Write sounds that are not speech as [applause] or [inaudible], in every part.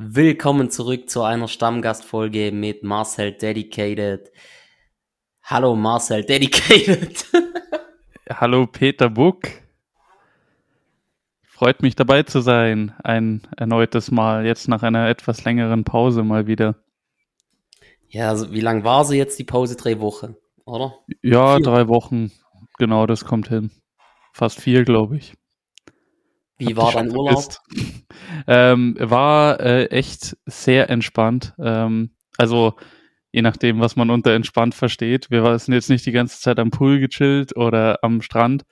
Willkommen zurück zu einer Stammgastfolge mit Marcel Dedicated. Hallo Marcel Dedicated. [laughs] Hallo Peter Buck. Freut mich dabei zu sein. Ein erneutes Mal, jetzt nach einer etwas längeren Pause mal wieder. Ja, also wie lang war sie jetzt die Pause? Drei Wochen, oder? Ja, vier. drei Wochen. Genau, das kommt hin. Fast vier, glaube ich. Wie war dein Urlaub? Ähm, war äh, echt sehr entspannt. Ähm, also je nachdem, was man unter entspannt versteht. Wir waren jetzt nicht die ganze Zeit am Pool gechillt oder am Strand.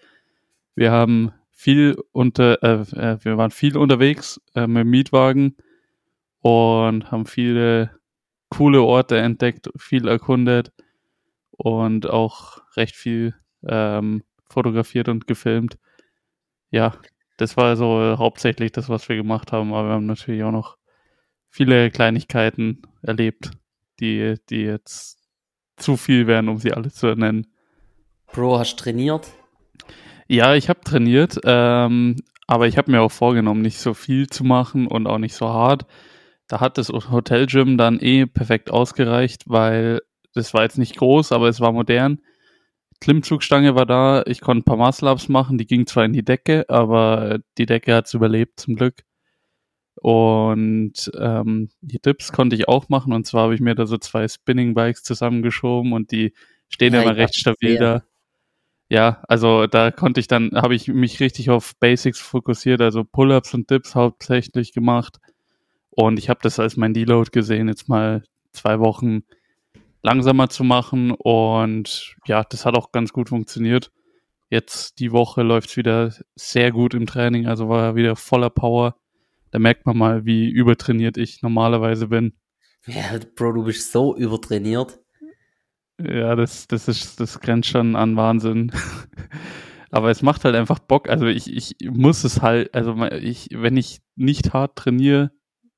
Wir haben viel unter, äh, äh, wir waren viel unterwegs äh, mit dem Mietwagen und haben viele coole Orte entdeckt, viel erkundet und auch recht viel ähm, fotografiert und gefilmt. Ja, das war so hauptsächlich das, was wir gemacht haben, aber wir haben natürlich auch noch viele Kleinigkeiten erlebt, die, die jetzt zu viel wären, um sie alle zu nennen. Bro, hast du trainiert? Ja, ich habe trainiert, ähm, aber ich habe mir auch vorgenommen, nicht so viel zu machen und auch nicht so hart. Da hat das Hotelgym dann eh perfekt ausgereicht, weil das war jetzt nicht groß, aber es war modern. Klimmzugstange war da, ich konnte ein paar Muscle-Ups machen, die ging zwar in die Decke, aber die Decke hat es überlebt zum Glück. Und ähm, die Dips konnte ich auch machen und zwar habe ich mir da so zwei Spinning Bikes zusammengeschoben und die stehen ja, immer recht stabil da. Ja, also da konnte ich dann, habe ich mich richtig auf Basics fokussiert, also Pull-ups und Dips hauptsächlich gemacht. Und ich habe das als mein Deload gesehen, jetzt mal zwei Wochen langsamer zu machen. Und ja, das hat auch ganz gut funktioniert. Jetzt die Woche läuft es wieder sehr gut im Training, also war wieder voller Power. Da merkt man mal, wie übertrainiert ich normalerweise bin. Ja, Bro, du bist so übertrainiert. Ja, das, das ist, das grenzt schon an Wahnsinn. [laughs] Aber es macht halt einfach Bock. Also ich, ich muss es halt, also ich, wenn ich nicht hart trainiere,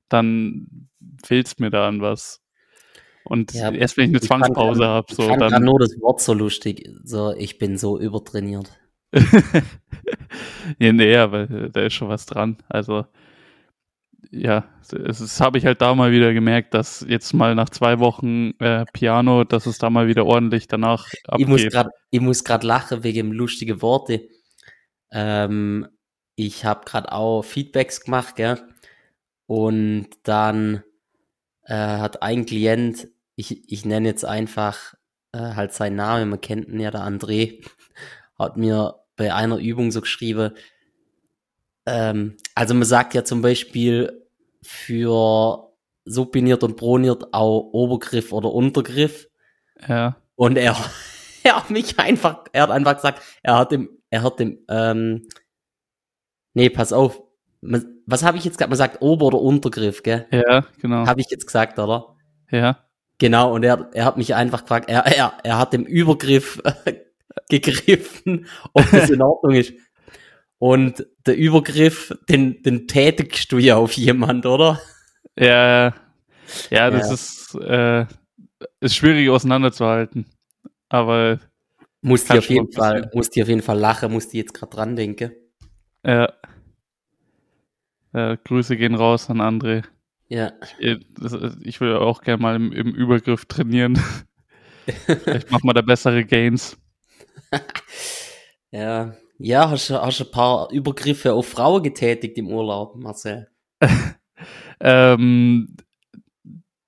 dann fehlt es mir da an was. Und ja, erst wenn ich eine Zwangspause habe, so ich fand dann. nur das Wort so lustig. So, ich bin so übertrainiert. [laughs] ja, nee, aber da ist schon was dran. Also, ja, das habe ich halt da mal wieder gemerkt, dass jetzt mal nach zwei Wochen äh, Piano, dass es da mal wieder ordentlich danach abgeht. Ich muss gerade lachen wegen lustige Worte. Ähm, ich habe gerade auch Feedbacks gemacht, gell? Und dann äh, hat ein Klient, ich, ich nenne jetzt einfach äh, halt seinen Namen, man kennt ihn ja, der André, [laughs] hat mir bei einer Übung so geschrieben, ähm, also man sagt ja zum Beispiel für supiniert und proniert auch Obergriff oder Untergriff. Ja. Und er, [laughs] er hat mich einfach, er hat einfach gesagt, er hat dem, er hat dem, ähm, nee, pass auf, was habe ich jetzt gesagt? Man sagt Ober- oder Untergriff, gell? Ja, genau. Habe ich jetzt gesagt, oder? Ja. Genau, und er, er hat mich einfach gefragt, er, er, er hat dem Übergriff [laughs] gegriffen, ob das in Ordnung ist. Und der Übergriff, den, den tätigst du ja auf jemand, oder? Ja, ja, das ja. ist, äh, ist schwierig auseinanderzuhalten. Aber muss die auf jeden Fall, muss die auf jeden Fall lachen, muss die jetzt gerade dran denken. Ja. Äh, Grüße gehen raus an André. Ja. Ich, ich will auch gerne mal im, im Übergriff trainieren. [laughs] Vielleicht machen wir da bessere Gains. [laughs] ja. Ja, hast du hast ein paar Übergriffe auf Frauen getätigt im Urlaub, Marcel? [laughs] ähm,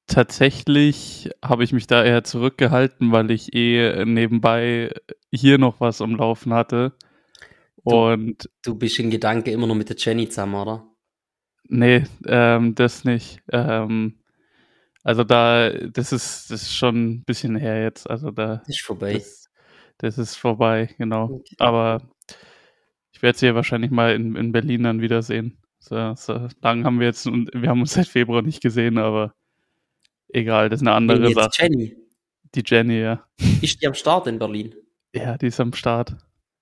tatsächlich habe ich mich da eher zurückgehalten, weil ich eh nebenbei hier noch was am Laufen hatte. Und du, du bist in Gedanke immer noch mit der Jenny zusammen, oder? Nee, ähm, das nicht. Ähm, also da, das ist, das ist schon ein bisschen her jetzt. Also da. Das ist vorbei. Das, das ist vorbei, genau. Okay. Aber ich werde sie ja wahrscheinlich mal in, in Berlin dann wiedersehen. So, so lang haben wir jetzt, und wir haben uns seit Februar nicht gesehen, aber egal, das ist eine andere nee, Sache. Jenny. Die Jenny, ja. Ist die am Start in Berlin? Ja, die ist am Start.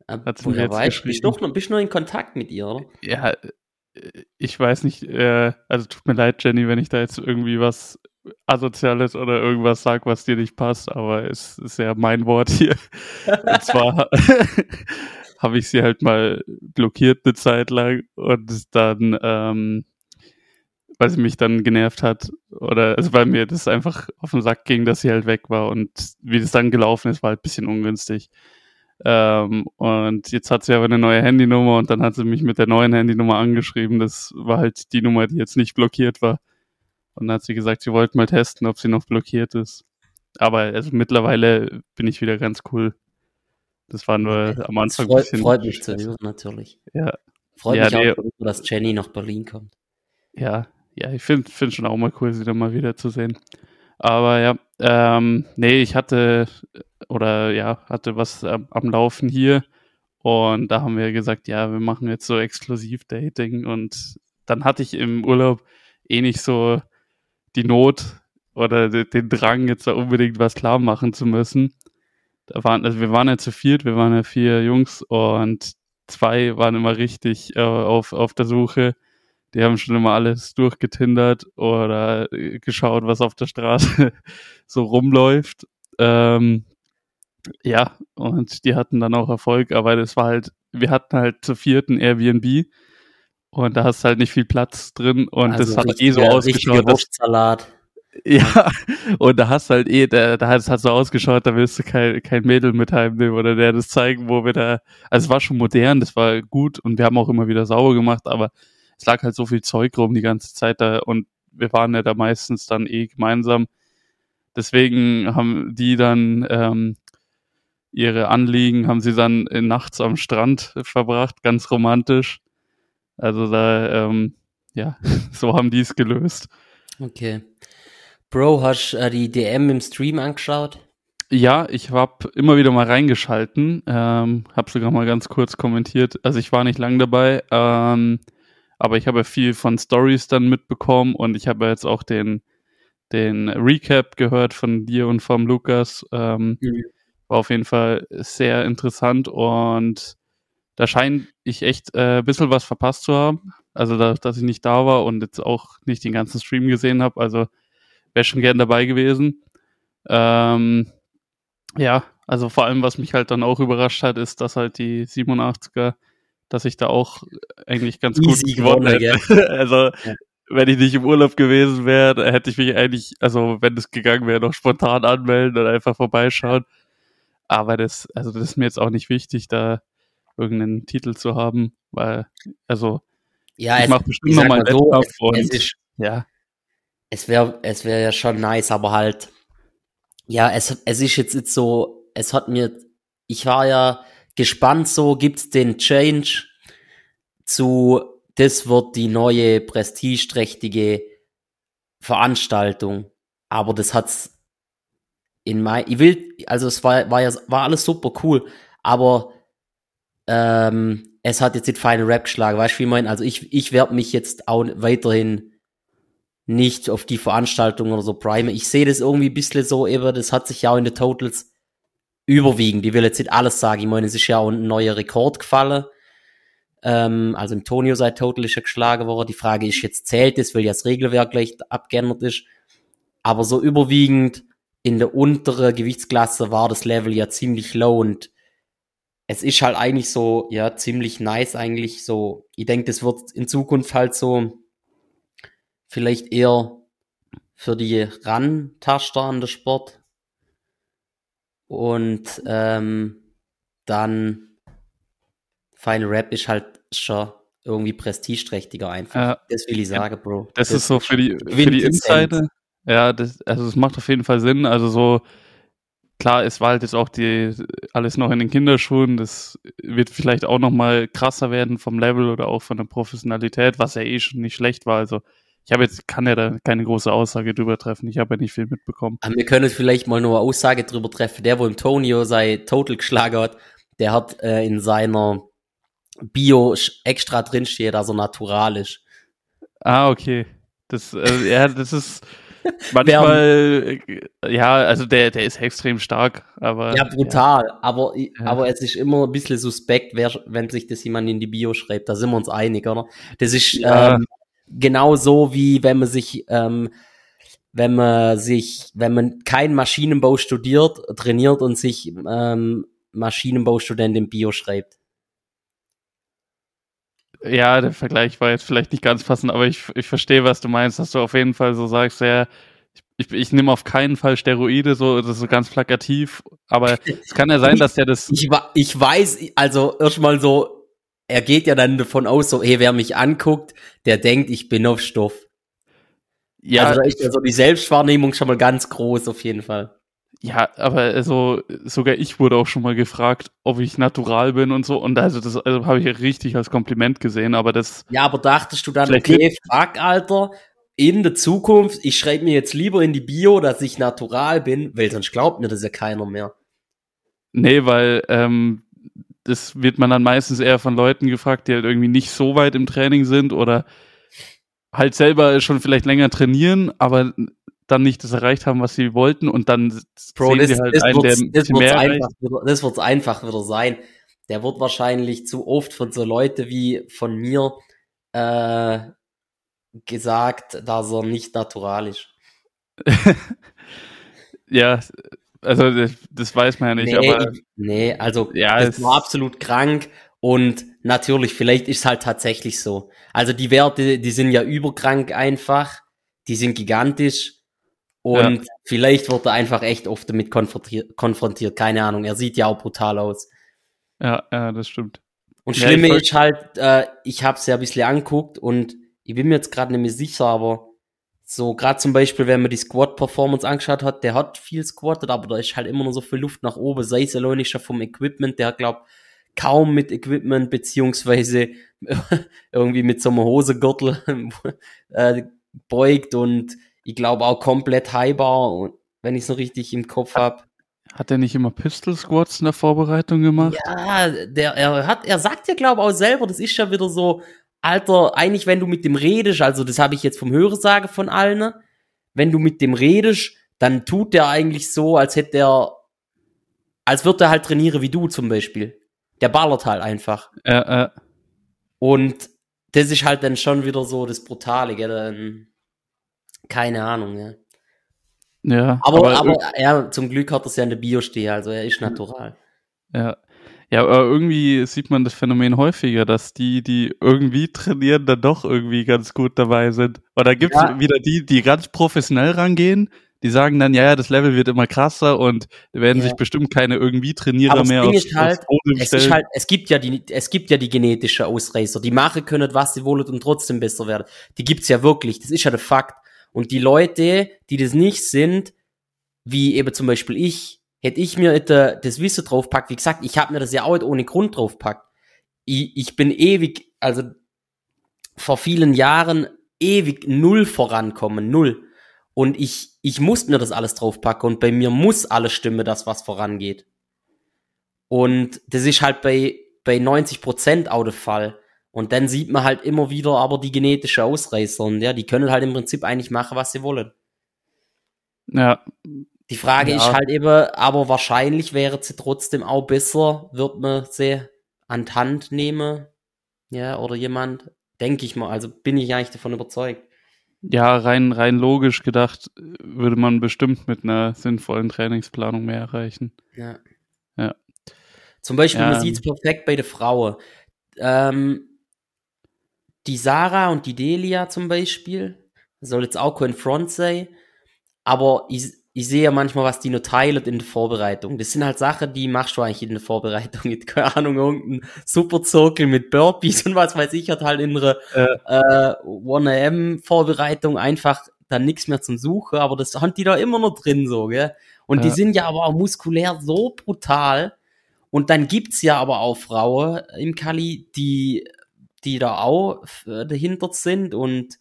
Hat sie mir jetzt weißt, bist du noch, bist noch in Kontakt mit ihr, oder? Ja, ich weiß nicht, äh, also tut mir leid, Jenny, wenn ich da jetzt irgendwie was Asoziales oder irgendwas sage, was dir nicht passt, aber es ist ja mein Wort hier. [laughs] Und zwar [laughs] habe ich sie halt mal blockiert eine Zeit lang und dann ähm, weil sie mich dann genervt hat. Oder also weil mir das einfach auf den Sack ging, dass sie halt weg war. Und wie das dann gelaufen ist, war halt ein bisschen ungünstig. Ähm, und jetzt hat sie aber eine neue Handynummer und dann hat sie mich mit der neuen Handynummer angeschrieben. Das war halt die Nummer, die jetzt nicht blockiert war. Und dann hat sie gesagt, sie wollte mal testen, ob sie noch blockiert ist. Aber also mittlerweile bin ich wieder ganz cool. Das war nur am Anfang freut, ein bisschen. Freut mich zu hören, natürlich. Ja. Freut ja, mich nee. auch, dass Jenny nach Berlin kommt. Ja, ja, ich finde find schon auch mal cool, sie dann mal wieder zu sehen. Aber ja, ähm, nee, ich hatte oder ja, hatte was am, am Laufen hier und da haben wir gesagt, ja, wir machen jetzt so Exklusiv-Dating und dann hatte ich im Urlaub eh nicht so die Not oder den Drang, jetzt da unbedingt was klar machen zu müssen. Da waren, also wir waren ja zu viert, wir waren ja vier Jungs und zwei waren immer richtig äh, auf, auf der Suche. Die haben schon immer alles durchgetindert oder äh, geschaut, was auf der Straße [laughs] so rumläuft. Ähm, ja, und die hatten dann auch Erfolg, aber das war halt, wir hatten halt zu vierten Airbnb und da hast du halt nicht viel Platz drin und also das hat eh so ausgeschaut. Dass, ja, und da hast du halt eh, da, da hat es halt so ausgeschaut, da willst du kein, kein Mädel mit heimnehmen oder der das zeigen, wo wir da, also es war schon modern, das war gut und wir haben auch immer wieder sauber gemacht, aber es lag halt so viel Zeug rum die ganze Zeit da und wir waren ja da meistens dann eh gemeinsam. Deswegen haben die dann ähm, ihre Anliegen, haben sie dann nachts am Strand verbracht, ganz romantisch. Also da, ähm, ja, [laughs] so haben die es gelöst. Okay. Bro, hast du äh, die DM im Stream angeschaut? Ja, ich habe immer wieder mal reingeschalten, ähm, habe sogar mal ganz kurz kommentiert. Also ich war nicht lang dabei, ähm, aber ich habe viel von Stories dann mitbekommen und ich habe jetzt auch den den Recap gehört von dir und vom Lukas. Ähm, mhm. War auf jeden Fall sehr interessant und da scheine ich echt äh, ein bisschen was verpasst zu haben. Also, da, dass ich nicht da war und jetzt auch nicht den ganzen Stream gesehen habe. Also, wäre schon gern dabei gewesen. Ähm, ja, also vor allem, was mich halt dann auch überrascht hat, ist, dass halt die 87er, dass ich da auch eigentlich ganz Easy gut gewonnen hätte. [laughs] also, ja. wenn ich nicht im Urlaub gewesen wäre, hätte ich mich eigentlich, also wenn es gegangen wäre, noch spontan anmelden und einfach vorbeischauen. Aber das, also das ist mir jetzt auch nicht wichtig, da irgendeinen Titel zu haben, weil, also, ja, ich mache bestimmt nochmal einen so, es, und, es ist, ja. Es wäre, es wäre ja schon nice, aber halt, ja, es, es ist jetzt, jetzt so, es hat mir, ich war ja gespannt, so gibt's den Change zu, das wird die neue prestigeträchtige Veranstaltung, aber das hat's in mein, ich will, also es war, war ja, war alles super cool, aber ähm, es hat jetzt nicht feine Rap geschlagen, weißt du, wie ich meine? Also ich, ich werde mich jetzt auch weiterhin nicht auf die Veranstaltung oder so prime. Ich sehe das irgendwie ein bisschen so, eben, das hat sich ja auch in den Totals überwiegend. Ich will jetzt nicht alles sagen. Ich meine, es ist ja auch ein neuer Rekord gefallen. Ähm, also im Tonio sei Total ist ja geschlagen worden. Die Frage ist jetzt, zählt es, weil ja das Regelwerk gleich abgeändert ist. Aber so überwiegend in der unteren Gewichtsklasse war das Level ja ziemlich low und es ist halt eigentlich so, ja, ziemlich nice eigentlich so. Ich denke, das wird in Zukunft halt so vielleicht eher für die Rantaster an der Sport. Und ähm, dann Final Rap ist halt schon irgendwie prestigeträchtiger einfach. Ja, das will ich sagen, Bro. Das, das ist so für die, für die Insider. Ja, das, also es macht auf jeden Fall Sinn. Also so klar, es war halt jetzt auch die, alles noch in den Kinderschuhen. Das wird vielleicht auch noch mal krasser werden vom Level oder auch von der Professionalität, was ja eh schon nicht schlecht war. Also ich habe jetzt, kann ja da keine große Aussage drüber treffen. Ich habe ja nicht viel mitbekommen. Aber wir können vielleicht mal nur eine Aussage drüber treffen. Der, wo im Tonio sei Total geschlagen hat, der hat äh, in seiner Bio extra drinsteht, also natural ist. Ah, okay. Das, äh, ja, das ist, Manchmal, äh, ja, also der, der ist extrem stark, aber. Ja, brutal. Ja. Aber, ja. aber es ist immer ein bisschen suspekt, wer, wenn sich das jemand in die Bio schreibt. Da sind wir uns einig, oder? Das ist ja. ähm, genau so, wie wenn man sich, ähm, wenn man sich, wenn man kein Maschinenbau studiert, trainiert und sich ähm, Maschinenbaustudent im Bio schreibt. Ja, der Vergleich war jetzt vielleicht nicht ganz passend, aber ich, ich verstehe, was du meinst, dass du auf jeden Fall so sagst, ja, ich, ich nehme auf keinen Fall Steroide, so, das ist so ganz plakativ, aber [laughs] es kann ja sein, dass der das. Ich, ich weiß, also erstmal so, er geht ja dann davon aus, so, hey, wer mich anguckt, der denkt, ich bin auf Stoff. Ja, also da ist ja so die Selbstwahrnehmung schon mal ganz groß, auf jeden Fall. Ja, aber also sogar ich wurde auch schon mal gefragt, ob ich natural bin und so. Und also das also, habe ich richtig als Kompliment gesehen, aber das. Ja, aber dachtest du dann, okay, fuck, Alter, in der Zukunft, ich schreibe mir jetzt lieber in die Bio, dass ich natural bin, weil sonst glaubt mir das ja keiner mehr. Nee, weil ähm, das wird man dann meistens eher von Leuten gefragt, die halt irgendwie nicht so weit im Training sind oder halt selber schon vielleicht länger trainieren, aber dann nicht das erreicht haben, was sie wollten und dann Bro, sehen das, sie halt das einen, der das mehr einfach wieder, Das wird einfach wieder sein. Der wird wahrscheinlich zu oft von so Leute wie von mir äh, gesagt, dass er nicht natural ist. [laughs] ja, also das, das, weiß man ja nicht, nee, aber. Nee, also ja, das war absolut krank und natürlich, vielleicht ist es halt tatsächlich so. Also die Werte, die sind ja überkrank einfach, die sind gigantisch und ja. vielleicht wird er einfach echt oft damit konfrontiert, konfrontiert. Keine Ahnung. Er sieht ja auch brutal aus. Ja, ja, das stimmt. Und ja, Schlimme ist halt, äh, ich habe es ja ein bisschen anguckt und ich bin mir jetzt gerade nicht mehr sicher, aber so gerade zum Beispiel, wenn man die Squat-Performance angeschaut hat, der hat viel squattet, aber da ist halt immer noch so viel Luft nach oben, sei es allein schon vom Equipment, der glaubt kaum mit Equipment, beziehungsweise [laughs] irgendwie mit so einem Hosegürtel [laughs] äh, beugt und ich glaube auch komplett highbar, wenn ich es noch richtig im Kopf habe. Hat er nicht immer Pistol Squats in der Vorbereitung gemacht? Ja, der, er hat, er sagt ja, glaube ich, auch selber, das ist ja wieder so, Alter, eigentlich, wenn du mit dem redest, also das habe ich jetzt vom Hörensagen von allen, wenn du mit dem redest, dann tut der eigentlich so, als hätte er, als würde er halt trainieren wie du zum Beispiel. Der ballert halt einfach. Ja, äh. Und das ist halt dann schon wieder so das Brutale, gell? Keine Ahnung, ja. Ja. Aber, aber, aber er, zum Glück hat er es ja in der Bio stehen, also er ist natural. Ja. Ja, aber irgendwie sieht man das Phänomen häufiger, dass die, die irgendwie trainieren, dann doch irgendwie ganz gut dabei sind. Oder gibt es ja. wieder die, die ganz professionell rangehen, die sagen dann, ja, ja, das Level wird immer krasser und werden ja. sich bestimmt keine irgendwie Trainierer mehr aus, halt, es ist halt, es gibt ja die, es gibt ja die genetische Ausreißer, die machen können, was sie wollen und trotzdem besser werden. Die gibt's ja wirklich, das ist ja der Fakt. Und die Leute, die das nicht sind, wie eben zum Beispiel ich, hätte ich mir das Wissen draufpackt, wie gesagt, ich habe mir das ja auch ohne Grund draufpackt. Ich, ich bin ewig, also vor vielen Jahren ewig null vorankommen, null. Und ich, ich muss mir das alles draufpacken und bei mir muss alles stimmen, das was vorangeht. Und das ist halt bei, bei 90 Prozent auch der Fall. Und dann sieht man halt immer wieder aber die genetische Ausreißer und ja, die können halt im Prinzip eigentlich machen, was sie wollen. Ja. Die Frage ja. ist halt eben, aber wahrscheinlich wäre sie trotzdem auch besser, wird man sie an die Hand nehmen, ja, oder jemand, denke ich mal, also bin ich eigentlich davon überzeugt. Ja, rein, rein logisch gedacht würde man bestimmt mit einer sinnvollen Trainingsplanung mehr erreichen. Ja. Ja. Zum Beispiel, ja. man sieht es perfekt bei der Frau. Ähm, die Sarah und die Delia zum Beispiel, soll jetzt auch kein Front sein, aber ich, ich sehe ja manchmal, was die nur teilen in der Vorbereitung. Das sind halt Sachen, die machst du eigentlich in der Vorbereitung. Mit, keine Ahnung, irgendein Superzirkel mit Burpees und was weiß ich, hat halt in der äh. äh, 1am-Vorbereitung einfach dann nichts mehr zum Suchen, aber das haben die da immer noch drin, so, gell? Und ja. die sind ja aber auch muskulär so brutal. Und dann gibt's ja aber auch Frauen im Kali, die die da auch äh, dahinter sind und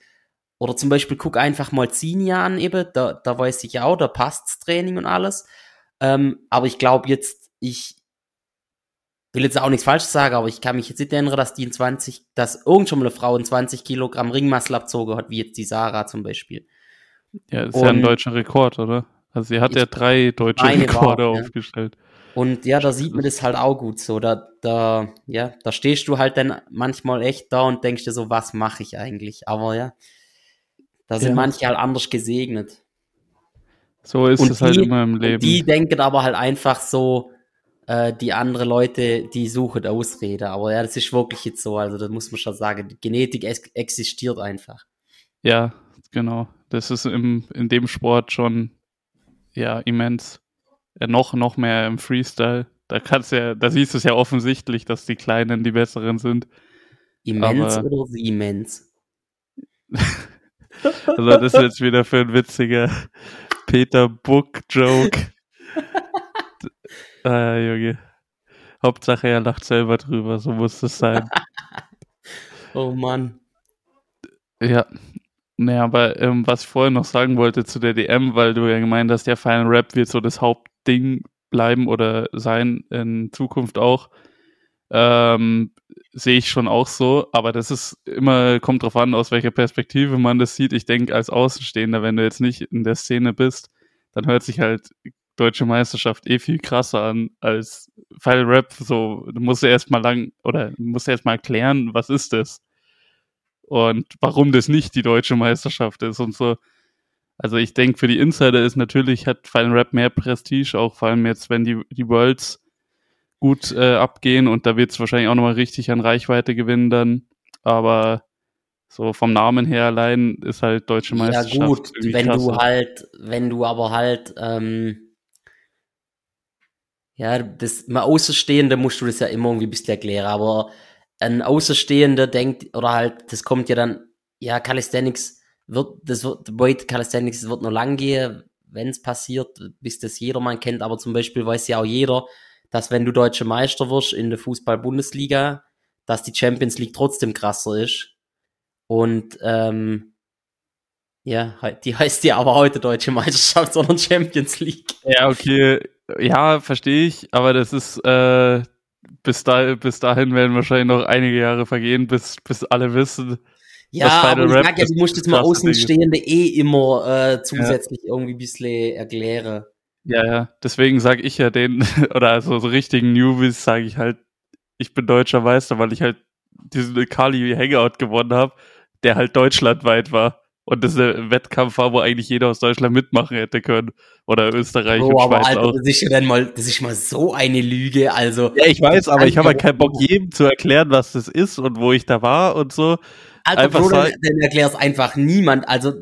oder zum Beispiel guck einfach mal Zinia an eben, da, da weiß ich auch, da passt's Training und alles. Ähm, aber ich glaube jetzt, ich will jetzt auch nichts Falsches sagen, aber ich kann mich jetzt nicht erinnern, dass die in 20, dass irgend schon mal eine Frau in 20 Kilogramm Ringmassel abzogen hat, wie jetzt die Sarah zum Beispiel. Ja, ist und, ja ein deutscher Rekord, oder? Also sie hat ja drei deutsche Rekorde war, aufgestellt. Ja. Und ja, da sieht man das halt auch gut so. Da, da, ja, da stehst du halt dann manchmal echt da und denkst dir so, was mache ich eigentlich? Aber ja, da sind ja. manche halt anders gesegnet. So ist und es halt die, halt immer im Leben. Die denken aber halt einfach so, äh, die andere Leute, die suchen Ausrede. Aber ja, das ist wirklich jetzt so. Also, das muss man schon sagen. Die Genetik ex existiert einfach. Ja, genau. Das ist im, in dem Sport schon ja immens. Noch, noch mehr im Freestyle. Da kannst ja, da siehst du es ja offensichtlich, dass die Kleinen die besseren sind. Immens Aber, oder Siemens? [laughs] also das ist jetzt wieder für ein witziger Peter Book-Joke. [laughs] ah, Junge. Hauptsache er lacht selber drüber, so muss es sein. [laughs] oh Mann. Ja. Naja, aber ähm, was ich vorhin noch sagen wollte zu der DM, weil du ja gemeint hast, der Final Rap wird so das Hauptding bleiben oder sein in Zukunft auch. Ähm, sehe ich schon auch so, aber das ist immer, kommt drauf an, aus welcher Perspektive man das sieht. Ich denke, als Außenstehender, wenn du jetzt nicht in der Szene bist, dann hört sich halt deutsche Meisterschaft eh viel krasser an als Final Rap. So, du musst ja erstmal lang oder musst erstmal erklären, was ist das? Und warum das nicht die deutsche Meisterschaft ist und so. Also ich denke, für die Insider ist natürlich, hat Final Rap mehr Prestige, auch vor allem jetzt, wenn die, die Worlds gut äh, abgehen und da wird es wahrscheinlich auch nochmal richtig an Reichweite gewinnen dann. Aber so vom Namen her allein ist halt deutsche Meisterschaft. Ja gut, wenn krass. du halt, wenn du aber halt, ähm, ja, das mal Außenstehende musst du das ja immer irgendwie ein bisschen erklären, aber ein Außenstehender denkt, oder halt, das kommt ja dann, ja, Calisthenics wird, das wird, Weight Calisthenics wird noch lang gehen, wenn es passiert, bis das jedermann kennt, aber zum Beispiel weiß ja auch jeder, dass wenn du deutsche Meister wirst in der Fußball-Bundesliga, dass die Champions League trotzdem krasser ist. Und ähm, ja, die heißt ja aber heute Deutsche Meisterschaft, sondern Champions League. Ja, okay. Ja, verstehe ich, aber das ist äh, bis, da, bis dahin werden wahrscheinlich noch einige Jahre vergehen, bis, bis alle wissen. Ja, aber ich sag ja, du musst jetzt mal Außenstehende eh immer äh, zusätzlich ja. irgendwie ein bisschen erklären. Ja, ja, deswegen sage ich ja den, [laughs] oder also so richtigen Newbies sage ich halt, ich bin deutscher Meister, weil ich halt diesen Kali Hangout gewonnen habe, der halt deutschlandweit war. Und das ein Wettkampf war, wo eigentlich jeder aus Deutschland mitmachen hätte können. Oder Österreich oh, und Schweiz Alter, auch. Das ist ja dann mal, das ist mal so eine Lüge, also. Ja, ich weiß, aber ich habe halt keinen Bock, jedem zu erklären, was das ist und wo ich da war und so. Alter, einfach Bro, dann, dann erklär's einfach niemand. Also,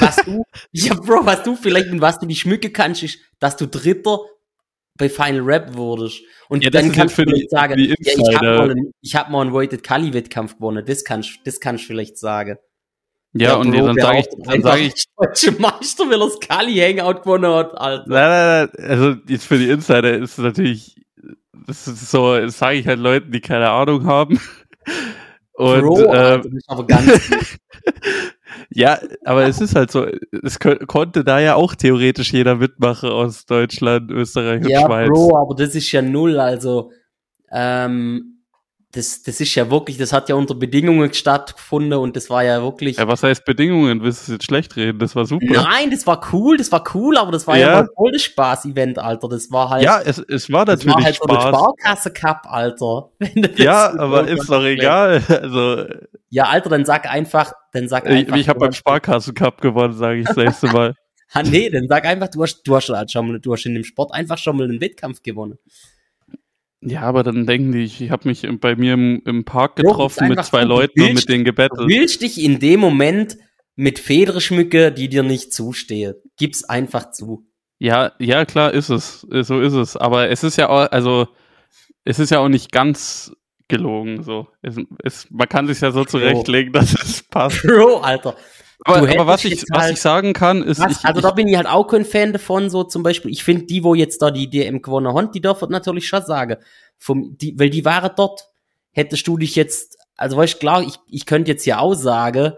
was du, [laughs] ja, Bro, was du vielleicht mit was du die schmücke kannst, ist, dass du Dritter bei Final Rap wurdest. Und ja, dann kannst du vielleicht sagen, ja, ich habe mal, einen, ich hab mal einen Voided Kali Wettkampf gewonnen. Das kannst, das kannst du vielleicht sagen. Ja, ja und Bro, dann sage ich, dann sage ich, [laughs] deutsche Meister, weil das Kali Hangout gewonnen hat, Alter. Nein, nein, nein, also jetzt für die Insider ist es natürlich, das ist so, das sage ich halt Leuten, die keine Ahnung haben. Und, Bro, Alter, aber ganz [laughs] Ja, aber es ist halt so, es konnte da ja auch theoretisch jeder mitmachen aus Deutschland, Österreich und ja, Schweiz. Ja, Bro, aber das ist ja null, also ähm, das, das ist ja wirklich, das hat ja unter Bedingungen stattgefunden und das war ja wirklich. Ja, was heißt Bedingungen? Willst du jetzt schlecht reden? Das war super. Nein, das war cool, das war cool, aber das war ja, ja voll das Spaß-Event, Alter. Das war halt. Ja, es, es war natürlich das war halt Spaß. so Sparkasse Cup, Alter. [laughs] ja, aber ist doch egal. [laughs] Also. Ja, Alter, dann sag einfach, dann sag einfach. Ich, ich habe beim Sparkassen Cup gewonnen, sage ich das nächste Mal. [laughs] ah, nee, dann sag einfach, du hast, du hast halt schon mal, du hast in dem Sport einfach schon mal einen Wettkampf gewonnen. Ja, aber dann denken die, ich habe mich bei mir im, im Park getroffen mit zwei Leuten und mit denen gebettelt. Du willst dich in dem Moment mit Federn schmücke, die dir nicht zustehen. Gib's einfach zu. Ja, ja, klar ist es. So ist es. Aber es ist ja auch, also, es ist ja auch nicht ganz gelogen, so. Es, es, man kann sich ja so zurechtlegen, [laughs] dass es passt. Bro, Alter. Aber, aber was, ich, was halt, ich sagen kann, ist. Was, ich, also da bin ich halt auch kein Fan davon, so zum Beispiel. Ich finde, die, wo jetzt da die DM gewonnen haben, die dürfen natürlich schon sagen. Vom, die, weil die waren dort. Hättest du dich jetzt, also weißt du, klar, ich, ich könnte jetzt ja auch sagen,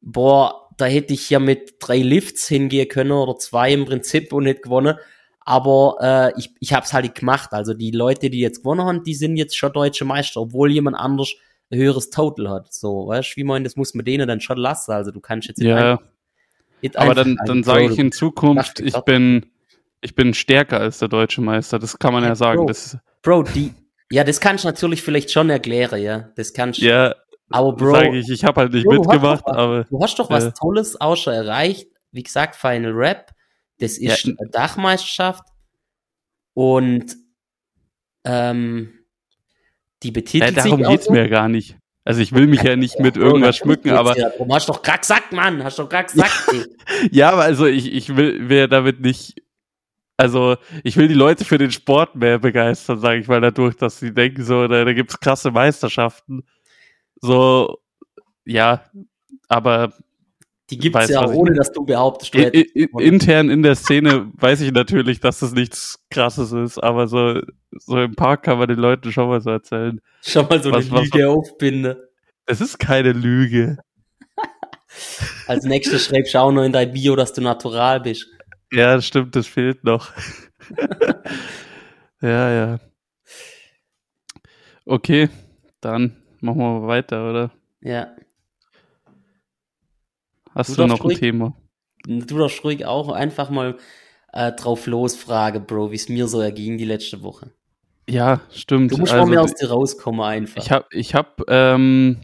boah, da hätte ich ja mit drei Lifts hingehen können oder zwei im Prinzip und nicht gewonnen. Aber äh, ich, ich habe es halt gemacht. Also die Leute, die jetzt gewonnen haben, die sind jetzt schon deutsche Meister, obwohl jemand anders ein höheres Total hat. So, weißt du, wie man, das muss man denen dann schon lassen. Also du kannst jetzt ja. Jetzt aber dann, dann sage ich in Zukunft, ich bin, ich bin stärker als der deutsche Meister. Das kann man ja, ja sagen. Bro, das, Bro, die, ja, das kannst du natürlich vielleicht schon erklären, ja. Das kannst Ja, aber Bro, sag ich, ich habe halt nicht Bro, mitgemacht, du aber. Du hast doch was äh, Tolles auch schon erreicht. Wie gesagt, Final Rap. Das ist ja. eine Dachmeisterschaft. Und Ähm, die betitelt ja, darum sich geht's so. mir gar nicht. Also ich will mich ja nicht mit [laughs] irgendwas schmücken, aber Ja, du hast doch gesagt, Mann, hast doch ey. [laughs] ja, aber also ich, ich will, will ja damit nicht, also ich will die Leute für den Sport mehr begeistern, sage ich mal, dadurch, dass sie denken, so, da, da gibt's krasse Meisterschaften. So, ja, aber Die gibt's Weiß, ja, was ich ohne dass du behauptest, du i, hättest i, intern in der Szene weiß ich natürlich, dass das nichts krasses ist, aber so, so im Park kann man den Leuten schon mal so erzählen. schon mal so Was- eine was- Lüge aufbinde. Es ist keine Lüge. [laughs] Als nächstes schreibst du auch noch in dein Bio, dass du natural bist. Ja, das stimmt, das fehlt noch. [laughs] ja, ja. Okay, dann machen wir weiter, oder? Ja. Hast Du du, noch ein ruhig- Thema? Du darfst ruhig auch einfach mal äh, drauf losfragen, Bro, wie es mir so erging die letzte Woche. Ja, stimmt. Du musst also, mal mehr aus dir rauskommen einfach. ich habe ich hab, ähm,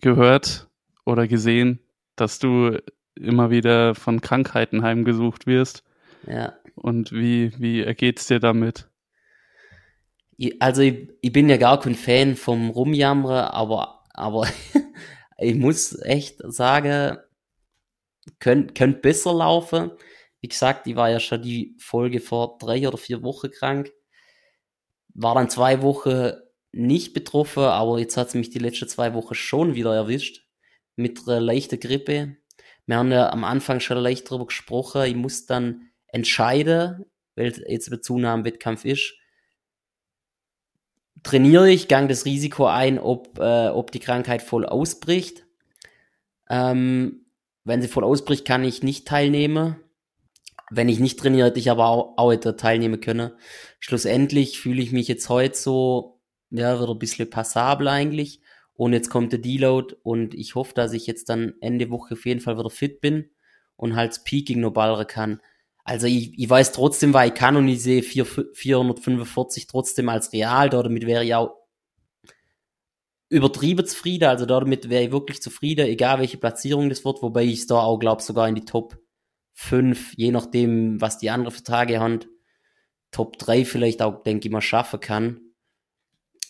gehört oder gesehen, dass du immer wieder von Krankheiten heimgesucht wirst. ja. Und wie, wie ergeht's dir damit? Ich, also ich, ich bin ja gar kein Fan vom Rumjammern, aber, aber [laughs] ich muss echt sagen, könnt, könnt besser laufen. Wie gesagt, ich war ja schon die Folge vor drei oder vier Wochen krank. War dann zwei Wochen nicht betroffen, aber jetzt hat es mich die letzten zwei Wochen schon wieder erwischt. Mit einer leichten Grippe. Wir haben ja am Anfang schon leicht drüber gesprochen. Ich muss dann entscheiden, weil jetzt der Zunahmewettkampf ist trainiere ich, gang das Risiko ein, ob, äh, ob die Krankheit voll ausbricht. Ähm, wenn sie voll ausbricht, kann ich nicht teilnehmen. Wenn ich nicht trainiere, hätte ich aber auch, auch hätte teilnehmen können. Schlussendlich fühle ich mich jetzt heute so, ja, wieder ein bisschen passabel eigentlich. Und jetzt kommt der Deload und ich hoffe, dass ich jetzt dann Ende Woche auf jeden Fall wieder fit bin und halt Peaking noch ballern kann. Also ich, ich weiß trotzdem, was ich kann und ich sehe 4, 445 trotzdem als real. Damit wäre ich auch übertrieben zufrieden. Also damit wäre ich wirklich zufrieden, egal welche Platzierung das wird. Wobei ich es da auch glaube, sogar in die Top 5, je nachdem, was die anderen Verträge haben, Top 3 vielleicht auch, denke ich mal, schaffen kann.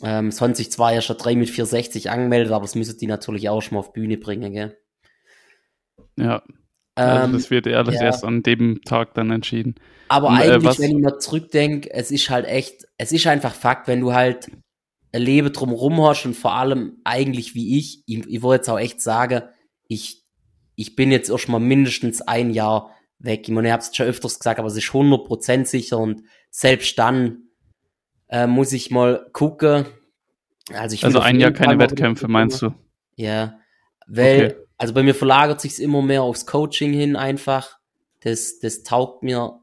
Ähm, sonst sich zwar ja schon 3 mit 460 angemeldet, aber das müssen die natürlich auch schon mal auf Bühne bringen, gell? Ja, also Ähm, das wird ja alles ja. erst an dem Tag dann entschieden. Aber Und, äh, eigentlich, was- wenn ich mal zurückdenke, es ist halt echt, es ist einfach Fakt, wenn du halt Leben drumherum hast und vor allem eigentlich wie ich, ich, ich wollte jetzt auch echt sagen, ich, ich bin jetzt erst mal mindestens ein Jahr weg. Ich meine, ich habe es schon öfters gesagt, aber es ist 100% sicher und selbst dann äh, muss ich mal gucken. Also, ich Also ein Jahr keine Wettkämpfe, meinst du? Ja, weil, Okay. also bei mir verlagert sich's immer mehr aufs Coaching hin einfach. Das, das taugt mir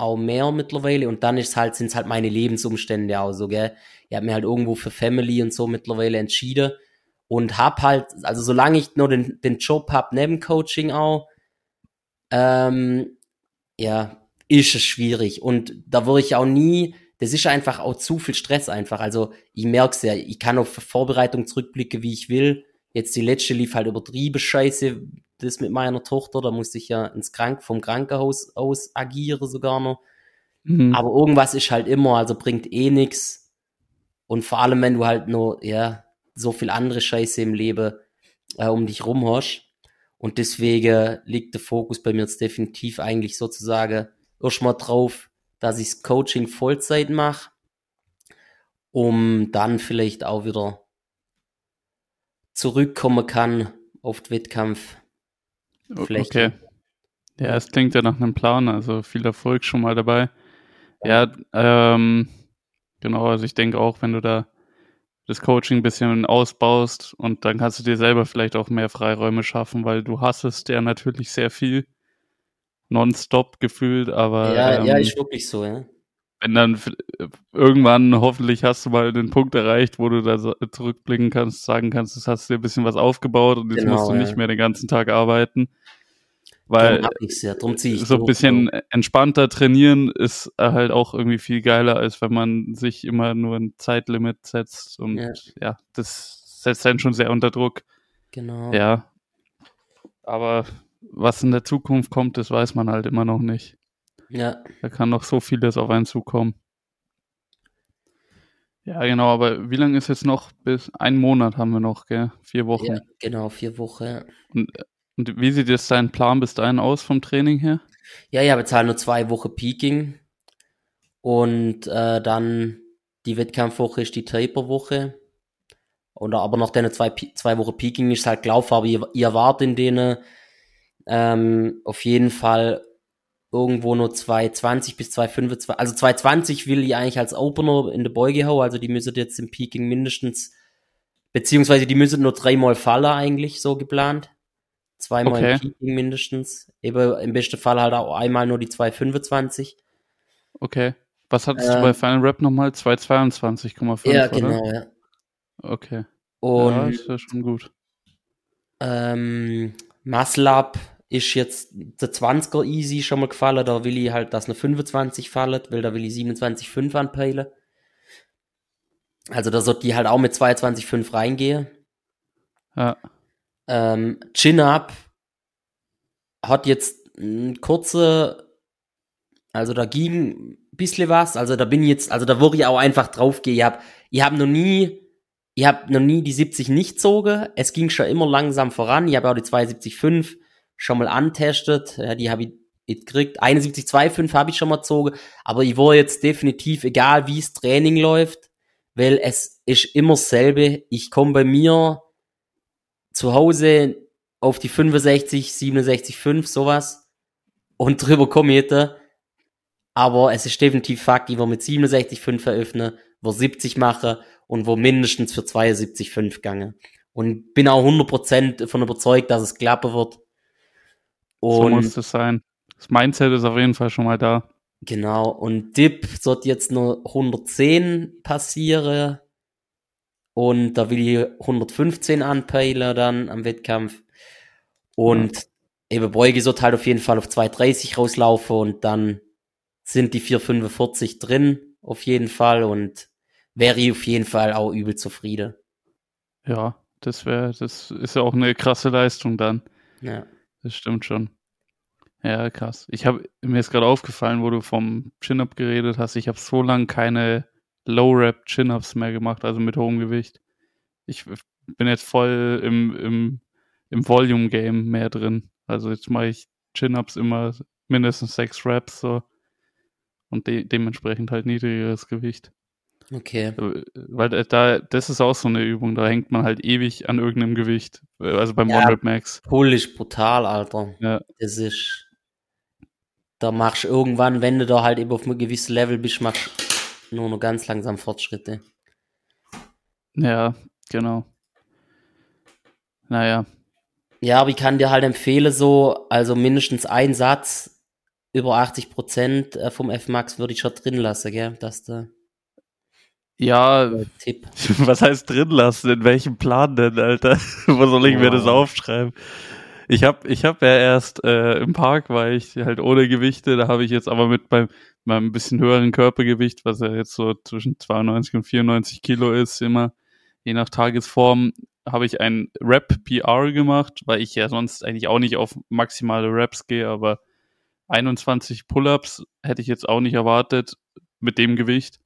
auch mehr mittlerweile und dann ist halt, sind's halt meine Lebensumstände auch so, gell. Ich habe mir halt irgendwo für Family und so mittlerweile entschieden und hab halt, also solange ich nur den, den Job hab neben Coaching auch, ähm, ja, ist es schwierig und da würde ich auch nie, das ist einfach auch zu viel Stress einfach. Also ich merk's ja, ich kann auf Vorbereitung zurückblicken, wie ich will. Jetzt die letzte lief halt übertrieben scheiße, das mit meiner Tochter, da musste ich ja ins Krank vom Krankenhaus aus agieren sogar noch. Mhm. Aber irgendwas ist halt immer, also bringt eh nix. Und vor allem, wenn du halt nur, ja, so viel andere Scheiße im Leben äh, um dich rum hast. Und deswegen liegt der Fokus bei mir jetzt definitiv eigentlich sozusagen erstmal drauf, dass ich das Coaching Vollzeit mache, um dann vielleicht auch wieder zurückkommen kann auf den Wettkampf. Fläche. Okay. Ja, es klingt ja nach einem Plan, also viel Erfolg schon mal dabei. Ja, ähm, genau, also ich denke auch, wenn du da das Coaching ein bisschen ausbaust und dann kannst du dir selber vielleicht auch mehr Freiräume schaffen, weil du hassest ja natürlich sehr viel nonstop gefühlt, aber ja, ähm, ja, ist wirklich so, ja. Wenn dann irgendwann hoffentlich hast du mal den Punkt erreicht, wo du da zurückblicken kannst, sagen kannst, das hast du dir ein bisschen was aufgebaut und jetzt Genau, musst du ja. nicht mehr den ganzen Tag arbeiten. Weil ja, so ein durch, bisschen entspannter trainieren ist halt auch irgendwie viel geiler, als wenn man sich immer nur ein Zeitlimit setzt und Ja. ja, das setzt einen schon sehr unter Druck. Genau. Ja. Aber was in der Zukunft kommt, das weiß man halt immer noch nicht. Ja. Da kann noch so vieles auf einen zukommen. Ja, genau, aber wie lange ist jetzt noch? Bis einen Monat haben wir noch, gell? Vier Wochen. Ja, genau, vier Wochen. Und, und wie sieht jetzt dein Plan bis dahin aus vom Training her? Ja, ich habe jetzt halt nur zwei Wochen Peaking und äh, dann die Wettkampfwoche ist die Taper-Woche. Und aber noch deine zwei, zwei Wochen Peaking ist halt gelaufen, aber ihr, ihr wart in denen ähm, auf jeden Fall irgendwo nur 220 bis 225. Also 220 will ich eigentlich als Opener in der Beuge hauen, also die müssen jetzt im Peaking mindestens, beziehungsweise die müssen nur dreimal fallen eigentlich, so geplant. Zweimal okay. im Peaking mindestens. Eben im besten Fall halt auch einmal nur die 225. Okay. Was hattest ähm, du bei Final Rap nochmal? 222,5? Ja, genau, oder? ja. Okay. Und, ja, ist ja schon gut. Ähm, Up ist jetzt der 20er easy schon mal gefallen, da will ich halt, dass eine 25 fallen, weil da will ich 27,5 anpeilen. Also da sollte die halt auch mit 22,5 reingehen. Ja. Ähm, Chin Up hat jetzt ein kurze, also da ging ein bisschen was, also da bin ich jetzt, also da wurde ich auch einfach drauf gehen. Ich hab, ich hab noch nie, ich hab noch nie die 70 nicht gezogen. Es ging schon immer langsam voran. Ich habe auch die 72,5 schon mal antestet. Ja, die habe ich jetzt gekriegt. 71,25 habe ich schon mal gezogen. Aber ich war jetzt definitiv, egal wie es Training läuft, weil es ist immer dasselbe. Ich komme bei mir zu Hause auf die 65, 67,5, sowas. Und drüber komme ich jetzt. Aber es ist definitiv Fakt, ich will mit 67,5 eröffnen, wo 70 mache und wo mindestens für 72,5 gange. Und bin auch 100% davon überzeugt, dass es klappen wird. Und so muss es sein. Das Mindset ist auf jeden Fall schon mal da. Genau, und Dip sollte jetzt nur 110 passieren. Und da will ich 115 anpeilen dann am Wettkampf. Und ja. eben Beuge sollte halt auf jeden Fall auf 230 rauslaufen und dann sind die 445 drin, auf jeden Fall. Und wäre ich auf jeden Fall auch übel zufrieden. Ja, das wäre, das ist ja auch eine krasse Leistung dann. Ja. Das stimmt schon. Ja, krass. Ich habe mir ist gerade aufgefallen, wo du vom Chin-Up geredet hast. Ich habe so lange keine Low-Rap Chin-Ups mehr gemacht, also mit hohem Gewicht. Ich bin jetzt voll im, im, im Volume-Game mehr drin. Also jetzt mache ich Chin-Ups immer mindestens sechs Raps so und de dementsprechend halt niedrigeres Gewicht. Okay. Äh, weil da, das ist auch so eine Übung, da hängt man halt ewig an irgendeinem Gewicht. Also beim ja, One Max. Pull ist brutal, Alter. Ja. Das ist. Da machst du irgendwann, wenn du da halt eben auf einem gewissen Level bist, machst du nur noch ganz langsam Fortschritte. Ja, genau. Naja. Ja, aber ich kann dir halt empfehlen, so, also mindestens ein Satz über 80 Prozent äh, vom F-Max würde ich schon drin lassen, gell, dass du ja, Tipp. [laughs] was heißt drin lassen? In welchem Plan denn, Alter? [laughs] Wo soll ich wow. mir das aufschreiben? Ich habe ich hab ja erst äh, im Park war ich halt ohne Gewichte, da habe ich jetzt aber mit beim meinem bisschen höheren Körpergewicht, was ja jetzt so zwischen 92 und 94 Kilo ist, immer je nach Tagesform, habe ich ein Rap-PR gemacht, weil ich ja sonst eigentlich auch nicht auf maximale Raps gehe, aber 21 Pull-ups hätte ich jetzt auch nicht erwartet mit dem Gewicht.